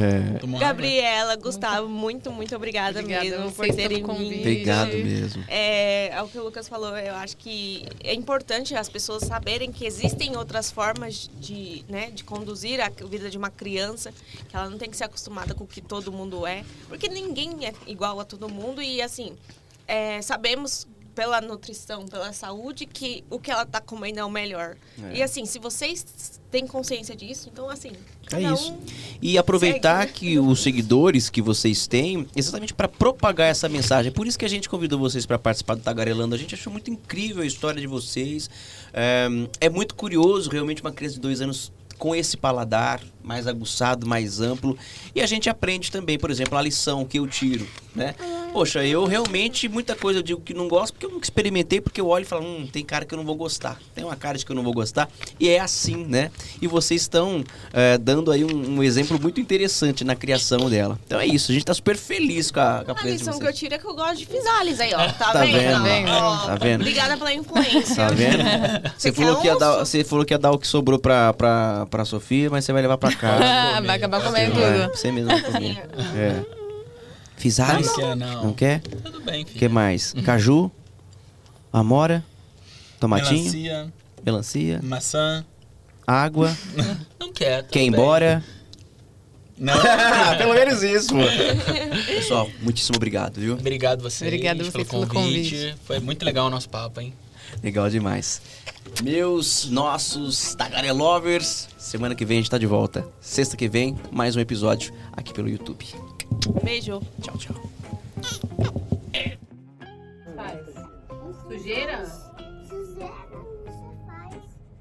É. Água? Gabriela, Gustavo, muito, muito obrigada, Obrigada mesmo por terem vindo. convite. Obrigado mesmo. É, é o que o Lucas falou, eu acho que é importante as pessoas saberem que existem outras formas de, né, de conduzir a vida de uma criança, que ela não tem que ser acostumada com o que todo mundo é, porque ninguém é igual a todo mundo e assim, é, sabemos pela nutrição, pela saúde, que o que ela tá comendo é o melhor. É. E assim, se vocês têm consciência disso, então assim, É cada isso. um E aproveitar Segue, que os seguidores que vocês têm, exatamente para propagar essa mensagem. Por isso que a gente convidou vocês para participar do Tagarelando. A gente achou muito incrível a história de vocês. É, é muito curioso, realmente, uma criança de dois anos com esse paladar mais aguçado, mais amplo. E a gente aprende também, por exemplo, a lição que eu tiro, né? Poxa, eu realmente, muita coisa eu digo que não gosto porque eu nunca experimentei, porque eu olho e falo, hum, tem cara que eu não vou gostar. Tem uma cara de que eu não vou gostar. E é assim, né? E vocês estão é, dando aí um, um exemplo muito interessante na criação dela. Então é isso, a gente tá super feliz com a, com a A lição que eu tiro é que eu gosto de Fisales aí, ó. Tá, Tá vendo? vendo? Ó, Tá vendo? Obrigada pela influência. Tá vendo? Você Você falou, que ia dar, você falou que ia dar o que sobrou pra, pra, pra Sofia, mas você vai levar pra Ah, vai acabar comendo Vai, tudo. Você mesmo vai comer. É. Fisales? Não quer, não. Não quer? Tudo bem, O que filho. mais? Caju? Amora? Tomatinho? Melancia, Melancia? maçã. Água? Não quer. tudo Quer ir bem. embora? Não. Ah, pelo menos isso, Pessoal, muitíssimo obrigado, viu? Obrigado vocês, Obrigada pelo vocês pelo convite. convite. Foi muito legal o nosso papo, hein? Legal demais. Meus, nossos Tagarelovers, semana que vem a gente tá de volta. Sexta que vem, mais um episódio aqui pelo YouTube. Beijo. Tchau, tchau. Sujeira? Você faz.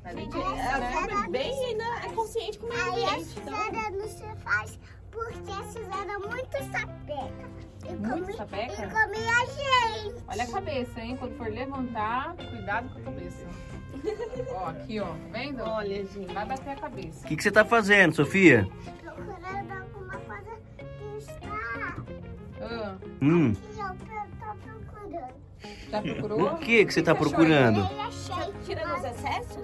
Ela come bem e ainda é consciente com o meio Aí a ambiente. Suzana não se faz porque a Suzana é muito sapeca. E Muito come, sapeca? E come a gente. Olha a cabeça, hein? Quando for levantar, cuidado com a cabeça. ó, aqui, ó. Tá vendo? olha, gente. Vai bater a cabeça. O que, que você tá fazendo, Sofia? Procurando alguma coisa que está Ah, Hum, aqui, eu tô procurando. já procurou? o que, que você tá procurando? Ele achei. Tirando os excessos?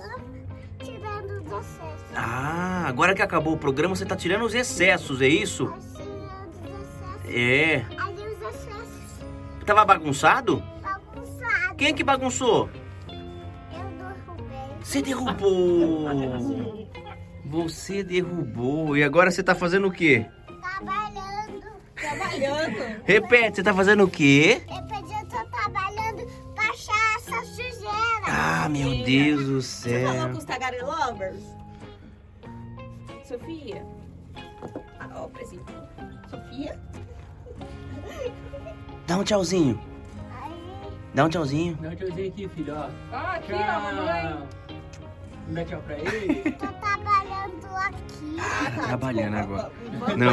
Tirando os excessos. Ah, agora que acabou o programa, você tá tirando os excessos, é isso? Excessos. É. Ali os excessos Tava bagunçado? bagunçados. Quem é que bagunçou? Eu derrubei. Você derrubou! Você derrubou. E agora você tá fazendo o quê? Trabalhando. Trabalhando. Repete, você tá fazendo o quê? Pedi, eu tô trabalhando pra achar essa sujeira. Ah, meu Deus do Você falou céu. com os Tagarelovers? Sofia? Ah, ó, presente. Sofia? Dá um tchauzinho. Aí, Dá um tchauzinho. Dá um tchauzinho aqui, filho, ó. Ah, aqui, ó, mamãe. Dá tchau pra ele. tô trabalhando aqui. Trabalhando agora. Não,